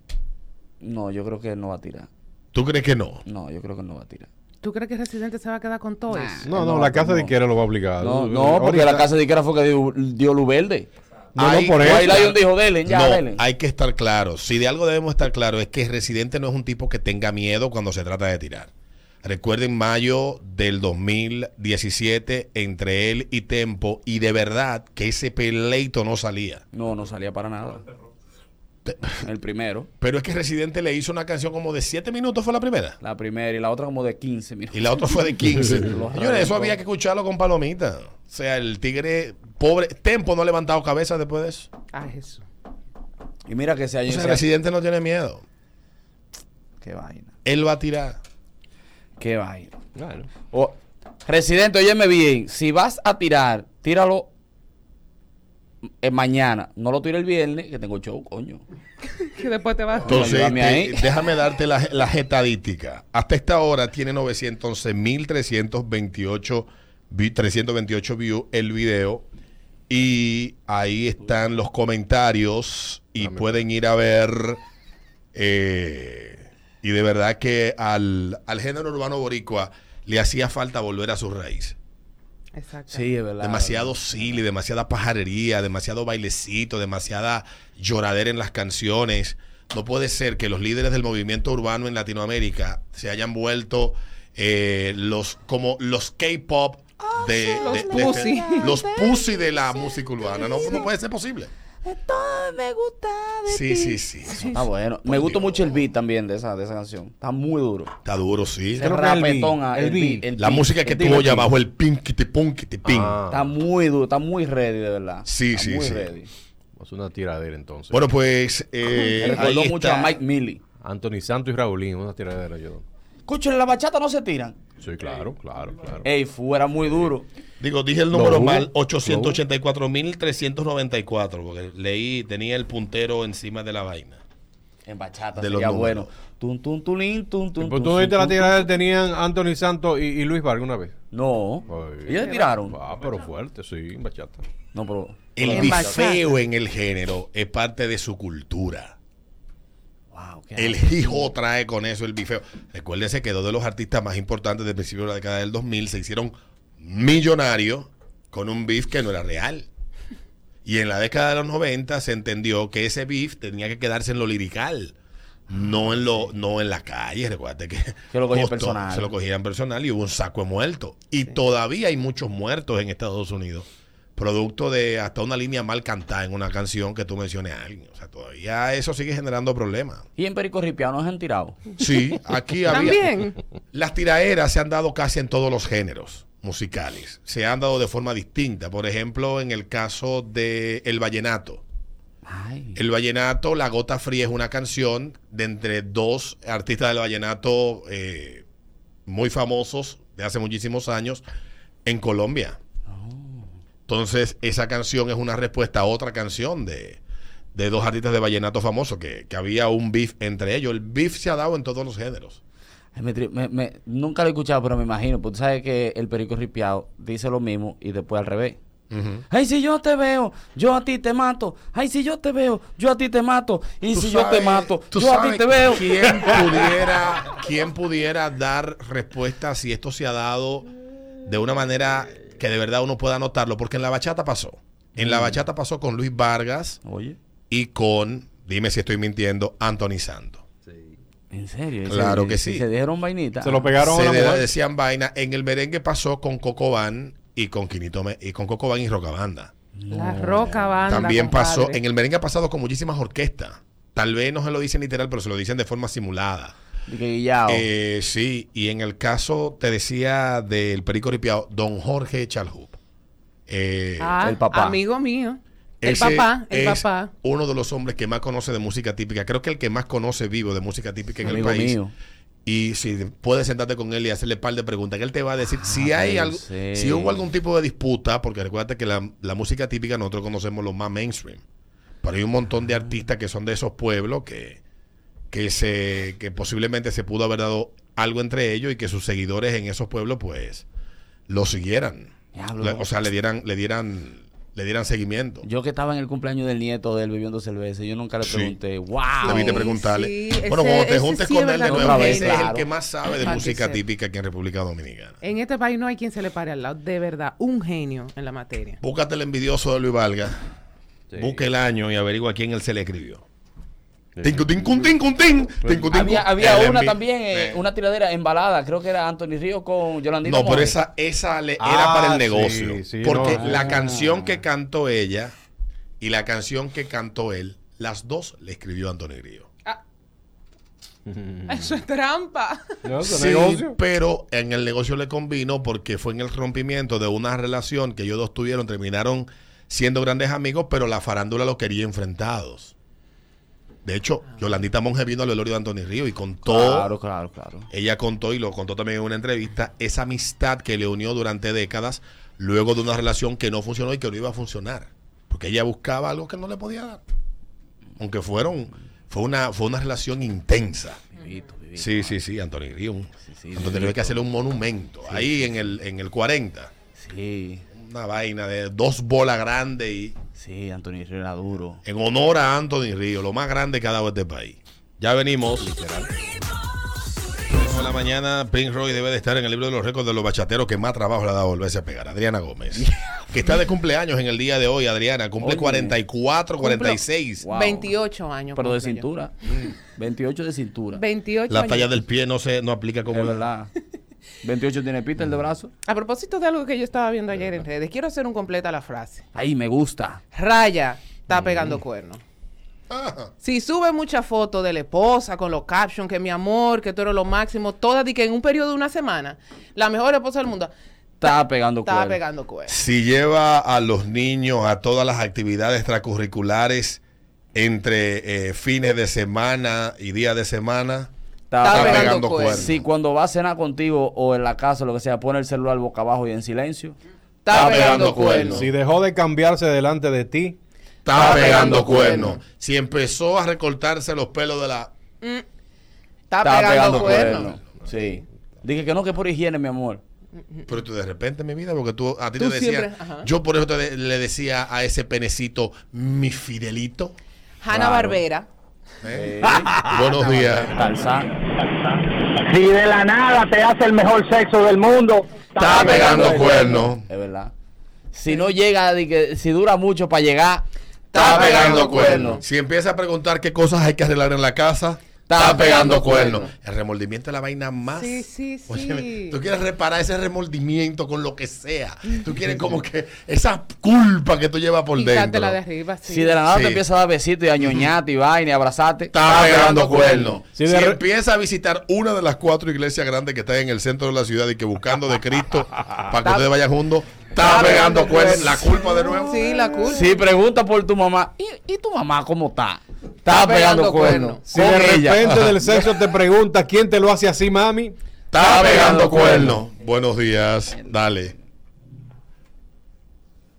No, yo creo que él no va a tirar. ¿Tú crees que no? No, yo creo que él no va a tirar. ¿Tú crees que Residente se va a quedar con todo eso? No, no, No, la casa no. de Quiera lo va a obligar. No, no, porque la casa de Iquera fue que dio, dio luz verde. No, no, por eso. Lion dijo, dele, ya, no, dele. hay que estar claro. Si de algo debemos estar claros es que Residente no es un tipo que tenga miedo cuando se trata de tirar. Recuerden mayo del 2017 entre él y Tempo y de verdad que ese peleito no salía. No, no salía para nada. El primero, [LAUGHS] Pero es que Residente le hizo una canción como de 7 minutos fue la primera. la primera y la otra como de 15 minutos. Y la otra fue de 15. [LAUGHS] Los Señores, eso había que escucharlo con palomita. O sea, el tigre, pobre, Tempo no ha levantado cabeza después de eso. Ay, Jesús. Y mira que ese año... O sea, Residente no tiene miedo. Qué vaina, Él va a tirar. qué vaina. Claro. O- Residente, óyeme bien, si vas a tirar, tíralo eh, mañana. No lo tire el viernes, que tengo show, coño. [LAUGHS] Que después te vas. Entonces, te- ahí. déjame darte la, la estadística. Hasta esta hora tiene 911.328 vi- 328 views el video. Y ahí están los comentarios. y pueden ir a ver. eh, y de verdad que al, al género urbano boricua le hacía falta volver a su raíz. Exacto. Sí, es verdad. Demasiado silly, demasiada pajarería, demasiado bailecito, demasiada lloradera en las canciones. No puede ser que los líderes del movimiento urbano en Latinoamérica se hayan vuelto eh, los como los K-pop de, Los de- de- pussy. los pussy de la música urbana. No, no puede ser posible. Me gusta de Sí, sí, sí. Eso Está bueno. Me gustó mucho el beat también de esa, de esa canción. Está muy duro. Está duro, sí. Creo que el beat, rapetón, ah, el beat. el La beat, música que tuvo allá el abajo, el pinquiti punquiti ping. Ah. Está muy duro, está muy ready, de verdad. Sí, Está sí, muy sí. ready. Es una tiradera entonces. Bueno, pues. eh, Me recordó ahí mucho está. a Mike Millie. Anthony Santos y Raulín, una tiradera yo. Escuchen, la bachata no se tiran. Sí, claro, claro, claro. Ey, fuera muy duro. Digo, dije el número hubo, mal, lo 884.394, porque leí, tenía el puntero encima de la vaina. En bachata De los sería números. bueno. Tun, tun, tulín, tun, tun, Pues tú no viste la tun, tiradera tenían Anthony Santos y, y Luis Vargas una vez. No. Ay. Ellos se tiraron. Ah, pero fuerte, sí, en bachata. No, pero. El bifeo en el género es parte de su cultura. Wow, qué El hijo trae con eso el bifeo. Recuérdese que dos de los artistas más importantes del principio de la década del 2000 se hicieron millonarios con un beef que no era real. Y en la década de los 90 se entendió que ese beef tenía que quedarse en lo lirical, no en lo no en la calle. Recuerda que, Que lo costó- personal. Se lo cogían personal y hubo un saco de muertos. Y todavía hay muchos muertos en Estados Unidos, producto de hasta una línea mal cantada en una canción que tú menciones a alguien. O sea, todavía eso sigue generando problemas. Y en Perico se han tirado. Sí, aquí había. También. Las tiraderas se han dado casi en todos los géneros musicales. Se han dado de forma distinta. Por ejemplo, en el caso de el vallenato. Ay. El vallenato, La Gota Fría es una canción de entre dos artistas del vallenato eh, muy famosos de hace muchísimos años en Colombia. Entonces, esa canción es una respuesta a otra canción de, de dos artistas de vallenato famosos, que, que había un beef entre ellos. El beef se ha dado en todos los géneros. Ay, me me- me- nunca lo he escuchado, pero me imagino. Porque tú sabes que el Perico Ripiao dice lo mismo y después al revés. Ay, si yo te veo, yo a ti te mato. Ay, si yo te veo, yo a ti te mato. Y si yo te mato, tú yo a ti te veo. ¿Quién [LAUGHS] pudiera, quién pudiera dar respuesta si esto se ha dado de una manera que de verdad uno pueda notarlo? Porque en la bachata pasó. En Mm. la bachata pasó con Luis Vargas Oye, y con, dime si estoy mintiendo, Anthony Santos. en serio. Claro Se- que sí. Se dieron vainita. Se lo pegaron Se a la mujer. decían vaina. En el merengue pasó con Coco Van y con Quinito Me- y con Coco Van y Rocabanda. La roca banda. También compadre. pasó, en el merengue ha pasado con muchísimas orquestas. Tal vez no se lo dicen literal, pero se lo dicen de forma simulada. Guillao. Eh, sí, y en el caso, te decía del Perico Ripiao, don Jorge Chalhup. Eh, Ah, El papá. Amigo mío. El ese papá, el es papá. Uno de los hombres que más conoce de música típica. Creo que el que más conoce vivo de música típica en Amigo el país. mío. Y si puedes sentarte con él y hacerle un par de preguntas, que él te va a decir si Ah, hay algo, sí. si hubo algún tipo de disputa, porque recuerda que la, la música típica nosotros conocemos lo más mainstream. Pero hay un montón de artistas que son de esos pueblos que, que se, que posiblemente se pudo haber dado algo entre ellos y que sus seguidores en esos pueblos, pues, lo siguieran. Le- o sea, le dieran, le dieran, le dieran seguimiento. Yo que estaba en el cumpleaños del nieto de él bebiendo cerveza, yo nunca le Sí. pregunté, wow. Debiste Sí, preguntarle. sí, bueno, ese- cuando te juntes sí con él de nuevo, ese es el que más sabe de música típica aquí en República Dominicana. En este país no hay quien se le pare al lado. De verdad, un genio en la materia. Búscate el envidioso de Luis Valga. Sí. Busca el año y averigua quién él se le escribió. Tincu, tincu, tincu, tin, tincu, tincu. Había, había una también, eh, una tiradera embalada, creo que era Anthony Río con Yolandita No, pero esa, esa le- era Ah, para el sí, negocio. sí, porque no. la Ah. canción que cantó ella y la canción que cantó él, las dos le escribió Antonio Grillo. [LAUGHS] Eso es trampa. Sí, pero en el negocio le convino porque fue en el rompimiento de una relación que ellos dos tuvieron, terminaron siendo grandes amigos, pero la farándula lo quería enfrentados. De hecho, Yolandita Monge vino al velorio de Antonio Río y contó, Claro, claro, claro. ella contó y lo contó también en una entrevista, esa amistad que le unió durante décadas, luego de una relación que no funcionó y que no iba a funcionar. Porque ella buscaba algo que no le podía dar. Aunque fueron, fue una, fue una relación intensa. Vivito, vivito. Sí, sí, sí, Antonio Río. Sí, sí, Antonio Río hay que hacerle un monumento. Ahí en el, en el 40. Sí. Una vaina de dos bolas grandes y Sí, Anthony Río era duro. En honor a Anthony Río, lo más grande que ha dado este país. Ya venimos. En la mañana, Prince Roy debe de estar en el libro de los récords de los bachateros que más trabajo le ha dado volverse a pegar. Adriana Gómez. [LAUGHS] que está de cumpleaños en el día de hoy, Adriana. Cumple Oye. 44, 46. Wow. 28 años. Pero de cintura. 28 de cintura. 28 La años. talla del pie no se no aplica como. Es verdad. 28 tiene Peter de brazo. A propósito de algo que yo estaba viendo ayer en redes, quiero hacer un completa la frase. Ahí me gusta. Raya está pegando cuernos. Ajá. Si sube muchas fotos de la esposa con los captions, que mi amor, que tú eres lo máximo, todas y que en un periodo de una semana, la mejor esposa del mundo, Estaba pegando estaba cuernos. pegando cuernos. Si lleva a los niños a todas las actividades extracurriculares entre eh, fines de semana y días de semana, Estaba Estaba pegando pegando cuernos. Si cuando va a cenar contigo o en la casa, lo que sea, pone el celular boca abajo y en silencio. Estaba Está pegando pegando cuernos. cuernos. Si dejó de cambiarse delante de ti, estaba Estaba pegando pegando cuernos. cuernos. Si empezó a recortarse los pelos de la. Estaba pegando, cuernos. Sí. Dije que no, que por higiene, mi amor. Pero tú de repente, mi vida, porque tú a ti Tú te decía. Yo por eso te de- le decía a ese penecito, mi Fidelito. Hanna Claro. Barbera. ¿Eh? [LAUGHS] Buenos días. Si de la nada te hace el mejor sexo del mundo, Estaba pegando cuernos. Es verdad. Si no llega, si dura mucho para llegar, Está está pegando cuernos. Si empieza a preguntar qué cosas hay que arreglar en la casa, está pegando cuernos. El remordimiento es la vaina más. Sí, sí, sí. Óyeme, tú quieres reparar ese remordimiento con lo que sea. Tú quieres como que esa culpa que tú llevas por dentro. De arriba, sí. Si de la nada Sí. te empieza a dar besitos y a ñoñarte y vaina y abrazarte, Está pegando cuernos. Si re- empieza a visitar una de las cuatro iglesias grandes que están en el centro de la ciudad y que buscando de Cristo [LAUGHS] para que Está- ustedes vayan juntos, está pegando cuernos. La culpa de nuevo. Sí, la culpa. Si pregunta por tu mamá, ¿y, y tu mamá cómo está? Está pegando, pegando cuernos. si Con de ella. repente del [LAUGHS] sexo te pregunta quién te lo hace así, mami, Está pegando cuernos. Buenos días. Dale.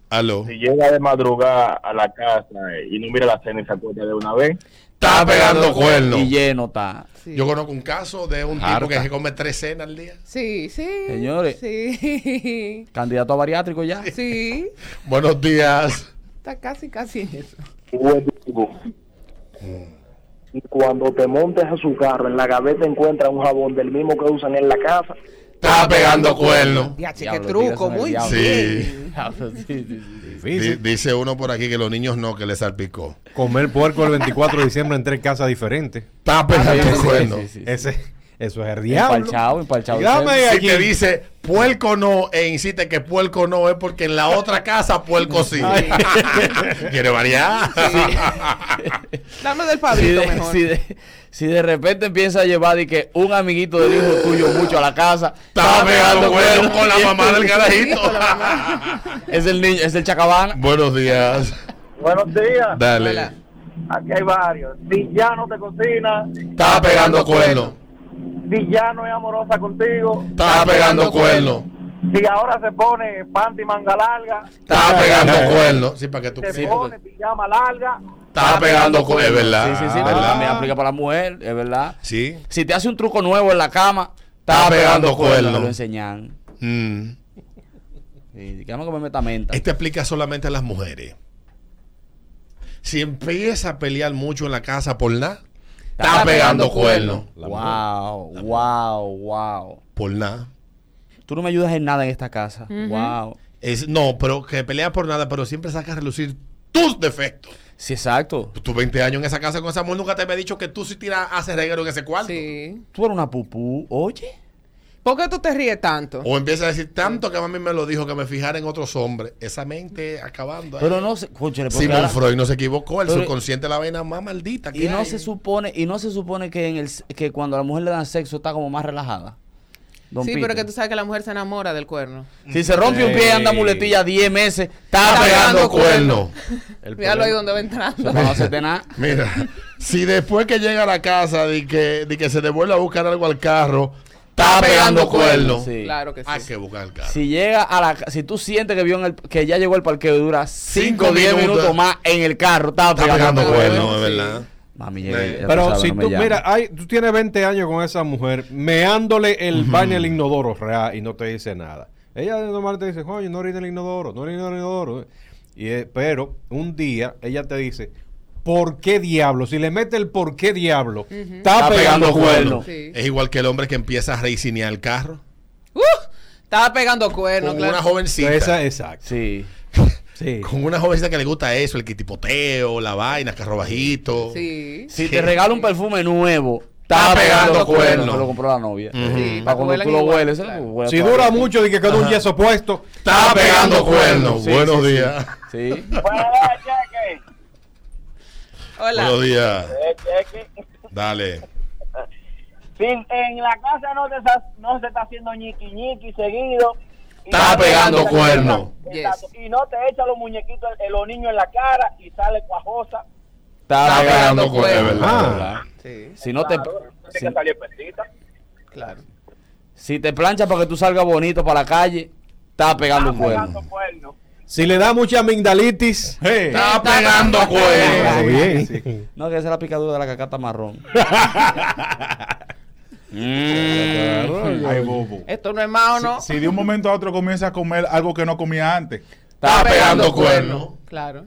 Aló. si llega de madrugada a la casa y no mira la cena y se acuerda de una vez, Está pegando cuernos. Y lleno está. Sí. Yo conozco un caso de un tipo que se come tres cenas al día. Sí, sí. Señores. Sí. [LAUGHS] Candidato a bariátrico ya. Sí. [LAUGHS] Buenos días. Está casi, casi en eso. buenísimo. Y cuando te montes a su carro, en la gaveta encuentras un jabón del mismo que usan en la casa. Está pegando cuernos. Ya, che, qué truco, muy bien. [LAUGHS] Sí, sí, sí. Dice uno por aquí que los niños no, que le salpicó. Comer puerco el 24 de diciembre en tres casas diferentes. Está pegando Sí, sí, cuernos. sí, sí, sí. Ese, eso es el diablo. Empalchado, empalchado. Y dame Si aquí. te dice puerco no e insiste que puerco no es porque en la otra casa puerco sí. [LAUGHS] [LAUGHS] ¿Quiere variar? [LAUGHS] Dame del Si pavito de, mejor. si, de, si de repente empieza a llevar de que un amiguito del hijo tuyo mucho a la casa, Está pegando cuernos con la mamá del carajito. es el niño, es el chacabán. Buenos días. Buenos días. Dale. Hola. Aquí hay varios. Si ya no te cocina, Está pegando cuernos. Si ya no es amorosa contigo, Está pegando cuernos. si ahora se pone panty manga larga, Está pegando cuernos. Sí, para que tú. se Sí, pone pijama larga, Está pegando cuernos. Es verdad. Sí, sí, sí, pero ¿verdad? también aplica para la mujer, es verdad. Sí. Si te hace un truco nuevo en la cama, Está pegando cuernos, cuernos. te lo enseñan. Mm. Sí, que me meta menta. Este aplica solamente a las mujeres. Si empieza a pelear mucho en la casa por nada, está pegando cuernos. Wow, wow, wow. Por nada. Tú no me ayudas en nada en esta casa. Wow. Es, no, pero que pelea por nada, pero siempre saca a relucir tus defectos. Sí, exacto. Tú 20 años en esa casa con esa mujer, nunca te había dicho que tú sí tiras, haces reguero en ese cuarto. Sí. Tú eres una pupú, oye. ¿Por qué tú te ríes tanto? O empieza a decir tanto que mami me lo dijo que me fijara en otros hombres. Esa mente acabando. ahí. Pero no se, Sigmund ahora- Freud no se equivocó. El Pero- subconsciente es la vaina más maldita que y no hay. se supone y no se supone que en el que cuando a la mujer le dan sexo está como más relajada. Don sí, Peter. pero que tú sabes que la mujer se enamora del cuerno. Si se rompe un pie y anda muletilla 10 meses, está, Está pegando pegando cuernos. [LAUGHS] El Míralo ahí donde va entrando. No hacerte nada. Mira, si después que llega a la casa de que, de que se devuelve a buscar algo al carro, está pegando cuernos. Sí. Claro que sí. Hay que buscar el carro. Si llega a la si tú sientes que vio en el, que ya llegó el parqueo y dura 5 Cinco o 10 minutos. más en el carro, está Está pegando, pegando cuernos. cuernos, es Sí. verdad. Mami, llegué, Pero sabes, si no tú, mira, hay, tú tienes 20 años con esa mujer, meándole el baño al inodoro real y no te dice nada. Ella normal te dice, oye, no orina el inodoro, no orina el inodoro. Y, eh, pero un día ella te dice, ¿por qué diablo? Si le mete el por qué diablo, está, pegando, cuernos. Sí. Es igual que el hombre que empieza a reincinear el carro. ¡Uh! Estaba pegando cuernos, Con claro. una jovencita. Esa, exacto. Sí. Sí. [LAUGHS] Con una jovencita que le gusta eso, el kitipoteo, la vaina, carro bajito. Sí. Si Sí. te regala un perfume nuevo, Está pegando cuernos. Se lo compró la novia. Sí, Para cuando tú lo igual, hueles, claro. huele Si dura mucho de que quedó un yeso puesto, Está pegando cuernos. Sí, Buenos sí, sí. días. Sí. Hola. Buenos días. Dale. Si en la casa no, te no se está haciendo ñiqui ñiqui seguido. y Está no te- pegando cuernos. Exacto. Y no te echa los muñequitos, los niños en la cara y sale cuajosa. Está, Está pegando cuernos. cuernos. Es verdad, Ah. verdad. Sí, Si no te, Claro, tiene si, que claro. si te planchas para que tú salgas bonito para la calle, está pegando Está cuernos. pegando cuernos. Si le da mucha amigdalitis, Está pegando cuernos. está bien. No, que esa es la picadura de la cacata marrón. [LAUGHS] Ay, bobo. Esto no es más o no. Si de un momento a otro comienza a comer algo que no comía antes. Está pegando cuernos. Claro.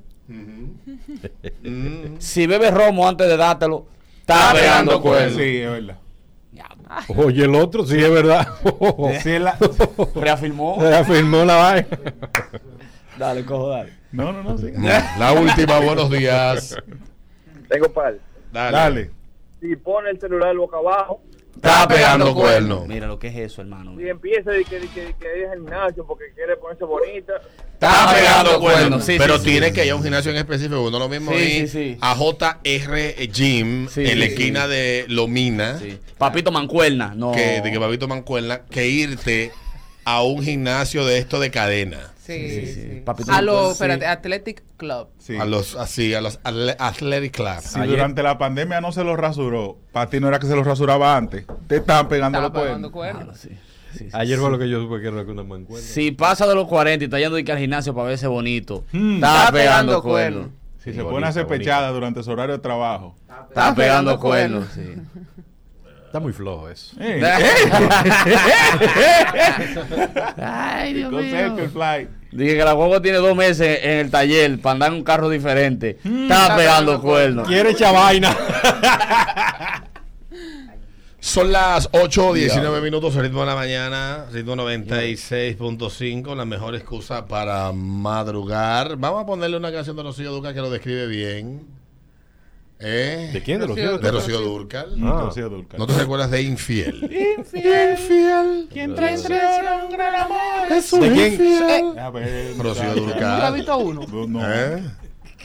Si bebes romo antes de dártelo, Está está pegando pegando cuernos. Sí, es verdad. Oye, el otro, sí es verdad. Sí, es la- [LAUGHS] [LAUGHS] Reafirmó. Se afirmó la vaina. Dale, cojo, dale. No, no, no, sí. La última, buenos días. Tengo par. Dale. Dale. Si pone el celular boca abajo Está pegando cuernos. Mira lo que es eso, hermano. y empieza de que, de que, de que ir al gimnasio porque quiere ponerse bonita. Está pegando cuernos. Sí, Pero sí, sí. tiene que ir a un gimnasio en específico. Uno lo mismo Sí, ir sí, sí. a JR Gym Sí, en la sí, esquina de Lomina. Sí. Papito Mancuerna, no. Que, de que Babito Mancuerna, que irte a un gimnasio de esto de cadena. Sí, sí. sí. Papito A los, espérate, Athletic Club. Sí. A los así, a los Athletic Club. Si durante la pandemia no se los rasuró, para ti no era que se los rasuraba antes. Te estaban pegando los pegando cuernos. cuernos. Sí, sí, sí. Ayer fue lo que yo supe que era una mancuerna. Si pasa de los 40 y está yendo de que al gimnasio para verse bonito, Hmm. está, Está pegando pegando cuernos. cuernos. Si Sí, se pone a hacer pechada durante su horario de trabajo. Está pegando cuernos, sí. Está muy flojo eso. Eh, [LAUGHS] Ay, Dios Fly. Dije que la guagua tiene dos meses en el taller para andar en un carro diferente. Hmm. Está pegando cuernos. Quiere echar vaina. [LAUGHS] Son las 8, 19 minutos, ritmo de la mañana, ritmo 96.5, la mejor excusa para madrugar. Vamos a ponerle una canción de Rocío Duca que lo describe bien. ¿Eh? ¿De quién? ¿De Rocío? De Rocío Durcal. Ah. Rocío Dúrcal. ¿No te recuerdas de Infiel? Infiel. ¿Quién trae traición, gran amor. ¿De quién? A ver, Rocío ya, Dúrcal. ¿Nunca has visto uno? No, no. ¿Eh?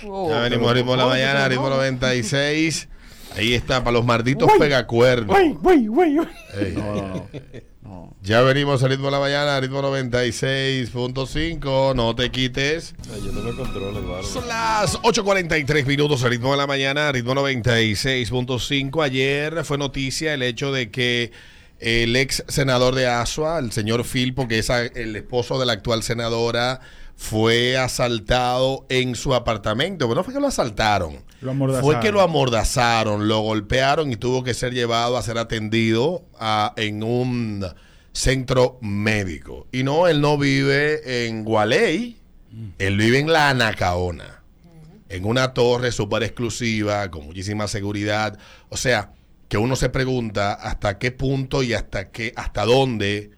Oh. Ya venimos a ritmo de la mañana, ritmo 96. Ahí está, para los malditos pegacuernos. Güey, güey, güey. Ey. No, no, no. No. Ya venimos a ritmo de la mañana, ritmo 96.5. No te quites. Ay, Yo no me controlo, Eduardo. Son las 8.43 minutos, al ritmo de la mañana, ritmo 96.5. Ayer fue noticia el hecho de que el ex senador de Asua, el señor Filpo, que es el esposo de la actual senadora, fue asaltado en su apartamento. Pero no fue que lo asaltaron. Lo amordazaron. Fue que lo amordazaron, lo golpearon y tuvo que ser llevado a ser atendido a- en un centro médico. Y no, él no vive en Gualey, él vive en la Anacaona, en una torre súper exclusiva, con muchísima seguridad. O sea, que uno se pregunta hasta qué punto y hasta qué, hasta dónde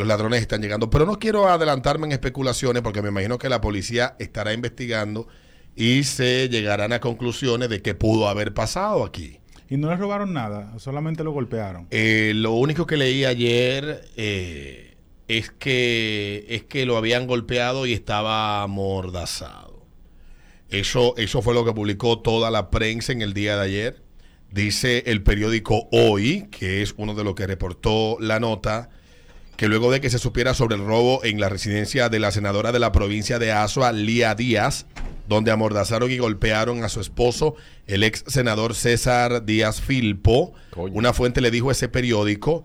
los ladrones están llegando. Pero no quiero adelantarme en especulaciones porque me imagino que la policía estará investigando y se llegarán a conclusiones de qué pudo haber pasado aquí. Y no le robaron nada, solamente lo golpearon. Eh, lo único que leí ayer eh, es que es que lo habían golpeado y estaba amordazado. Eso, eso fue lo que publicó toda la prensa en el día de ayer. Dice el periódico Hoy, que es uno de los que reportó la nota, que luego de que se supiera sobre el robo en la residencia de la senadora de la provincia de Azua, Lía Díaz, donde amordazaron y golpearon a su esposo, el ex senador César Díaz Filpo, Coño. una fuente le dijo a ese periódico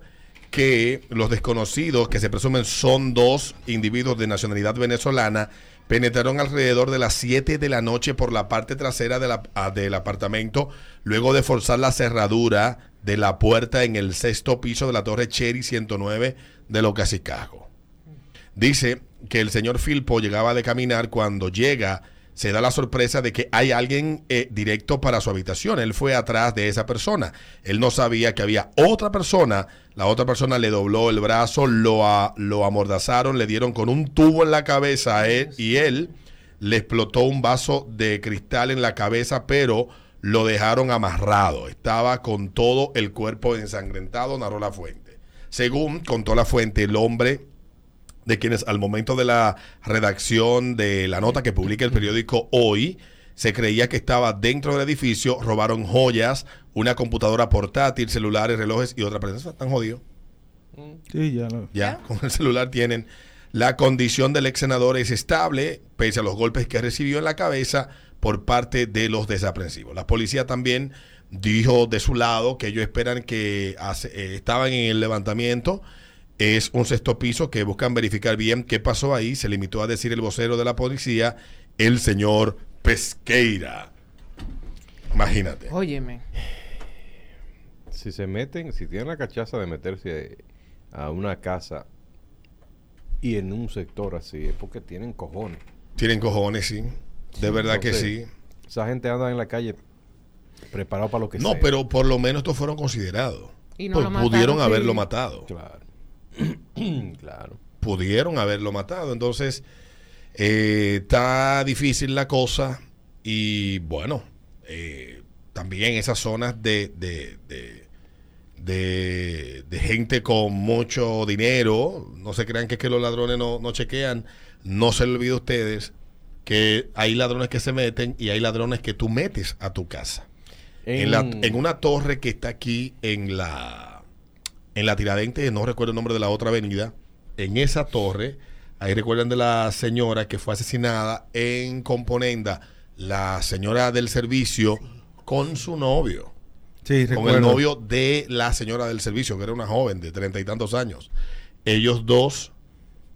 que los desconocidos, que se presumen son dos individuos de nacionalidad venezolana, penetraron alrededor de las 7 de la noche por la parte trasera de la- ah, del apartamento, luego de forzar la cerradura de la puerta en el sexto piso de la torre Cherry 109 de Locasicago. Dice que el señor Filpo llegaba de caminar cuando llega se da la sorpresa de que hay alguien eh, directo para su habitación. Él fue atrás de esa persona. Él no sabía que había otra persona. La otra persona le dobló el brazo, lo, lo amordazaron, le dieron con un tubo en la cabeza a él y él le explotó un vaso de cristal en la cabeza, pero lo dejaron amarrado. Estaba con todo el cuerpo ensangrentado, narró la fuente. Según contó la fuente, el hombre de quienes al momento de la redacción de la nota que publica el periódico hoy, se creía que estaba dentro del edificio, robaron joyas, una computadora portátil, celulares, relojes y otra presencia. Están jodidos. Sí, ya lo. Ya, con el celular tienen. La condición del ex senador es estable, pese a los golpes que recibió en la cabeza por parte de los desaprensivos. La policía también dijo de su lado que ellos esperan que hace- eh, estaban en el levantamiento. Es un sexto piso que buscan verificar bien qué pasó ahí. Se limitó a decir el vocero de la policía, el señor Pesqueira. Imagínate. Óyeme. Si se meten, si tienen la cachaza de meterse a una casa y en un sector así, es porque tienen cojones. Tienen cojones, sí. De verdad que sí. Esa gente anda en la calle preparado para lo que No, sea. pero por lo menos estos fueron considerados. Y no Pues lo mataron, pudieron sí. haberlo matado. Claro. [CLEARS THROAT] claro. Pudieron haberlo matado. Entonces, eh, está difícil la cosa. Y bueno, eh, también esas zonas de, de, de, de- de gente con mucho dinero, no se crean que es que los ladrones no, no chequean. No se les olvide a ustedes que hay ladrones que se meten y hay ladrones que tú metes a tu casa. En, la- En- una torre que está aquí en la en la Tiradentes, no recuerdo el nombre de la otra avenida, en esa torre, ahí recuerdan de la señora que fue asesinada en Componenda, la señora del servicio con su novio, Sí, con el novio de la señora del servicio, que era una joven de treinta y tantos años. Ellos dos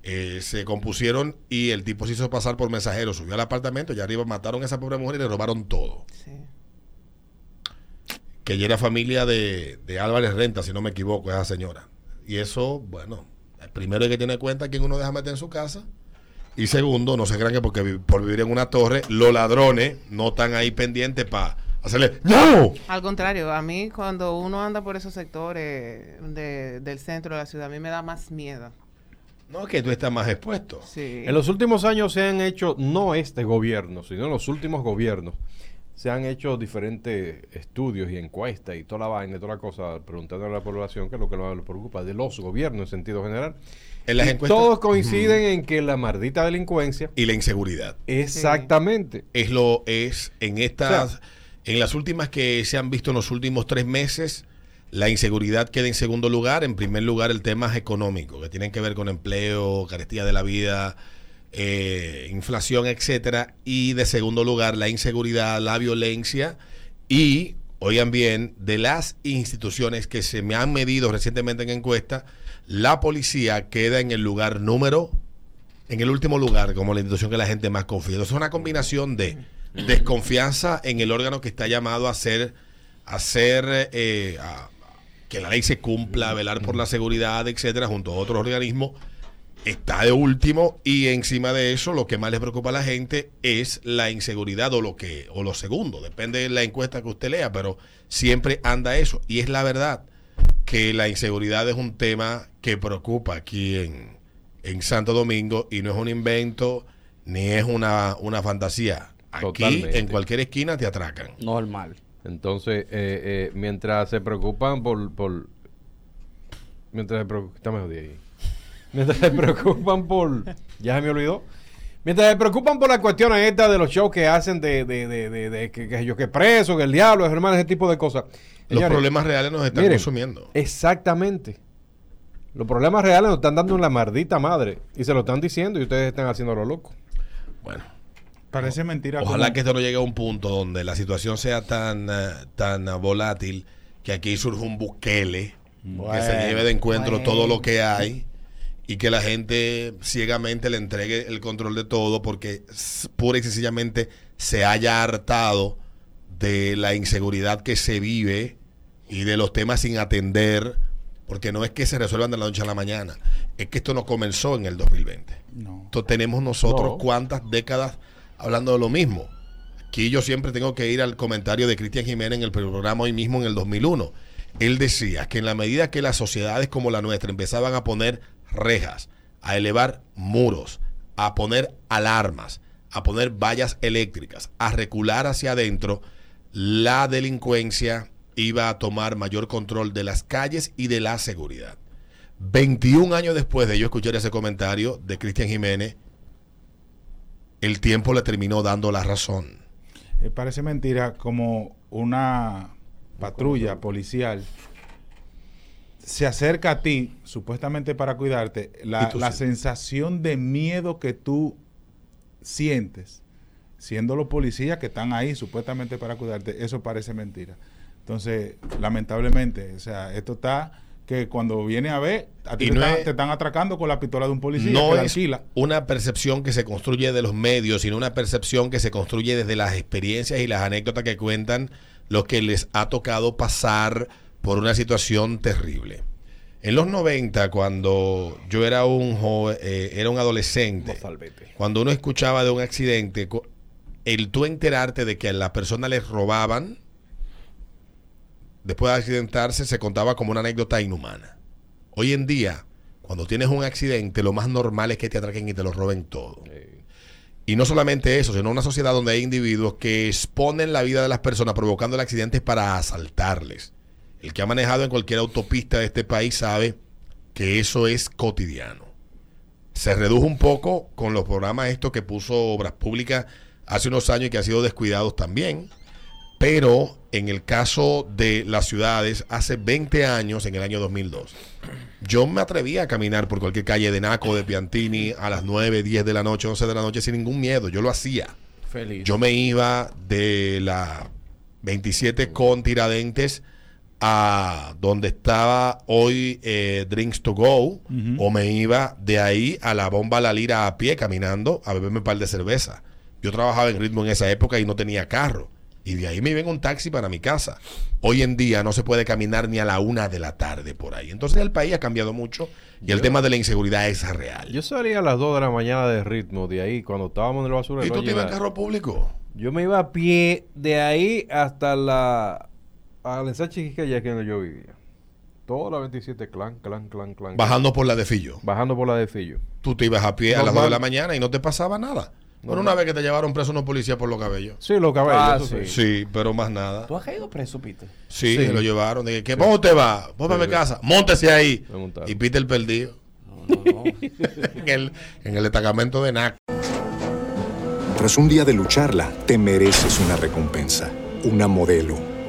eh, se compusieron y el tipo se hizo pasar por mensajero, subió al apartamento y arriba mataron a esa pobre mujer y le robaron todo Sí. Que ella era familia de, de Álvarez Renta, si no me equivoco, esa señora. Y eso, bueno, primero hay que tener cuenta quién uno deja meter en su casa. Y segundo, no se crean que porque vi- por vivir en una torre, los ladrones no están ahí pendientes para hacerle ¡No! Al contrario, a mí cuando uno anda por esos sectores de- del centro de la ciudad, a mí me da más miedo. No, que tú estás más expuesto. Sí. En los últimos años se han hecho, no este gobierno, sino en los últimos gobiernos, se han hecho diferentes estudios y encuestas y toda la vaina, y toda la cosa, preguntando a la población qué es lo que les preocupa de los gobiernos en sentido general. En las Y encuestas- todos coinciden en que la maldita delincuencia, Y la inseguridad. exactamente, Es lo es en estas, en las últimas que se han visto en los últimos tres meses, la inseguridad queda en segundo lugar. En primer lugar, el tema económico, que tienen que ver con empleo, carestía de la vida, eh, inflación, etcétera. Y de segundo lugar, la inseguridad, la violencia y, oigan bien, de las instituciones que se me han medido recientemente en encuesta, la policía queda en el lugar número en el último lugar como la institución que la gente más confía. Entonces es una combinación de desconfianza en el órgano que está llamado a hacer, a hacer eh, a- que la ley se cumpla, a velar por la seguridad, etcétera, junto a otros organismos. Está de último y encima de eso lo que más les preocupa a la gente es la inseguridad o lo que o lo segundo, depende de la encuesta que usted lea, pero siempre anda eso y es la verdad que la inseguridad es un tema que preocupa aquí en, en Santo Domingo y no es un invento ni es una, una fantasía. Aquí Totalmente. en cualquier esquina te atracan. Normal. Entonces, eh, eh, mientras se preocupan por... por mientras se preocupan... Está mejor de ahí. Mientras se preocupan por... Ya se me olvidó. Mientras se preocupan por las cuestiones estas de los shows que hacen de, de, de, de- de que, que yo que preso, que el diablo, hermano, ese tipo de cosas. Los problemas reales nos están miren, consumiendo. Exactamente. Los problemas reales nos están dando en la maldita madre. Y se lo están diciendo y ustedes están haciendo lo loco. Bueno, Parece mentira. ojalá como- que esto no llegue a un punto donde la situación sea tan, eh, tan volátil que aquí surja un buquele que se lleve de encuentro Bueno. todo lo que hay y que la gente ciegamente le entregue el control de todo porque pura y sencillamente se haya hartado de la inseguridad que se vive y de los temas sin atender, porque no es que se resuelvan de la noche a la mañana, es que esto no comenzó en el 2020. No. Esto tenemos nosotros No. cuántas décadas hablando de lo mismo. Aquí yo siempre tengo que ir al comentario de Cristian Jiménez en el programa hoy mismo en el 2001. Él decía que en la medida que las sociedades como la nuestra empezaban a poner rejas, a elevar muros, a poner alarmas, a poner vallas eléctricas, a recular hacia adentro, la delincuencia iba a tomar mayor control de las calles y de la seguridad. 21 años después de yo escuchar ese comentario de Cristian Jiménez, el tiempo le terminó dando la razón. Eh, parece mentira como una patrulla policial se acerca a ti, supuestamente para cuidarte, la, la sí. sensación de miedo que tú sientes, siendo los policías que están ahí supuestamente para cuidarte, eso parece mentira. Entonces, lamentablemente, o sea, esto está que cuando viene a ver, a ti te, no están, es- te están atracando con la pistola de un policía no que es una percepción que se construye de los medios, sino una percepción que se construye desde las experiencias y las anécdotas que cuentan los que les ha tocado pasar por una situación terrible. En los 90, cuando yo era un joven, eh, era un adolescente, cuando uno escuchaba de un accidente, el tú enterarte de que a la persona les robaban, después de accidentarse, se contaba como una anécdota inhumana. Hoy en día, cuando tienes un accidente, lo más normal es que te atraquen y te lo roben todo. Y no solamente eso, sino una sociedad donde hay individuos que exponen la vida de las personas provocando el accidente para asaltarles. El que ha manejado en cualquier autopista de este país sabe que eso es cotidiano. Se redujo un poco con los programas estos que puso Obras Públicas hace unos años y que han sido descuidados también. Pero en el caso de las ciudades, hace 20 años, en el año 2002, yo me atrevía a caminar por cualquier calle de Naco, de Piantini, a las 9, 10 de la noche, 11 de la noche, sin ningún miedo. Yo lo hacía. Feliz. Yo me iba de la 27 con Tiradentes a donde estaba hoy eh, Drinks to Go, o me iba de ahí a la bomba La Lira a pie caminando a beberme un par de cerveza. Yo trabajaba en ritmo en esa época y no tenía carro. Y de ahí me iba en un taxi para mi casa. Hoy en día no se puede caminar ni a la una de la tarde por ahí. Entonces el país ha cambiado mucho y el tema de la inseguridad es real. Yo salía a las 2 de la mañana de ritmo, de ahí, cuando estábamos en el basurero. ¿Y tú te ibas en carro público? Yo me iba a pie de ahí hasta la. Al ensanche Quisqueya, que donde yo vivía. Toda la 27, clan, clan, clan, clan. Bajando por la de Fillo. Bajando por la de Fillo. Tú te ibas a pie a las 2 Normal. de la mañana y no te pasaba nada. Bueno, una vez que te llevaron preso unos policías por los cabellos. Sí, los cabellos. Ah, sí. sí. Pero más nada. ¿Tú has caído preso, Peter? Sí, lo llevaron. Dije, ¿qué, ¿Cómo usted va? Sí. casa. Móntese ahí. Y Peter perdido. No, no. [LAUGHS] en, el, en el destacamento de NAC. Tras un día de lucharla, te mereces una recompensa, una modelo,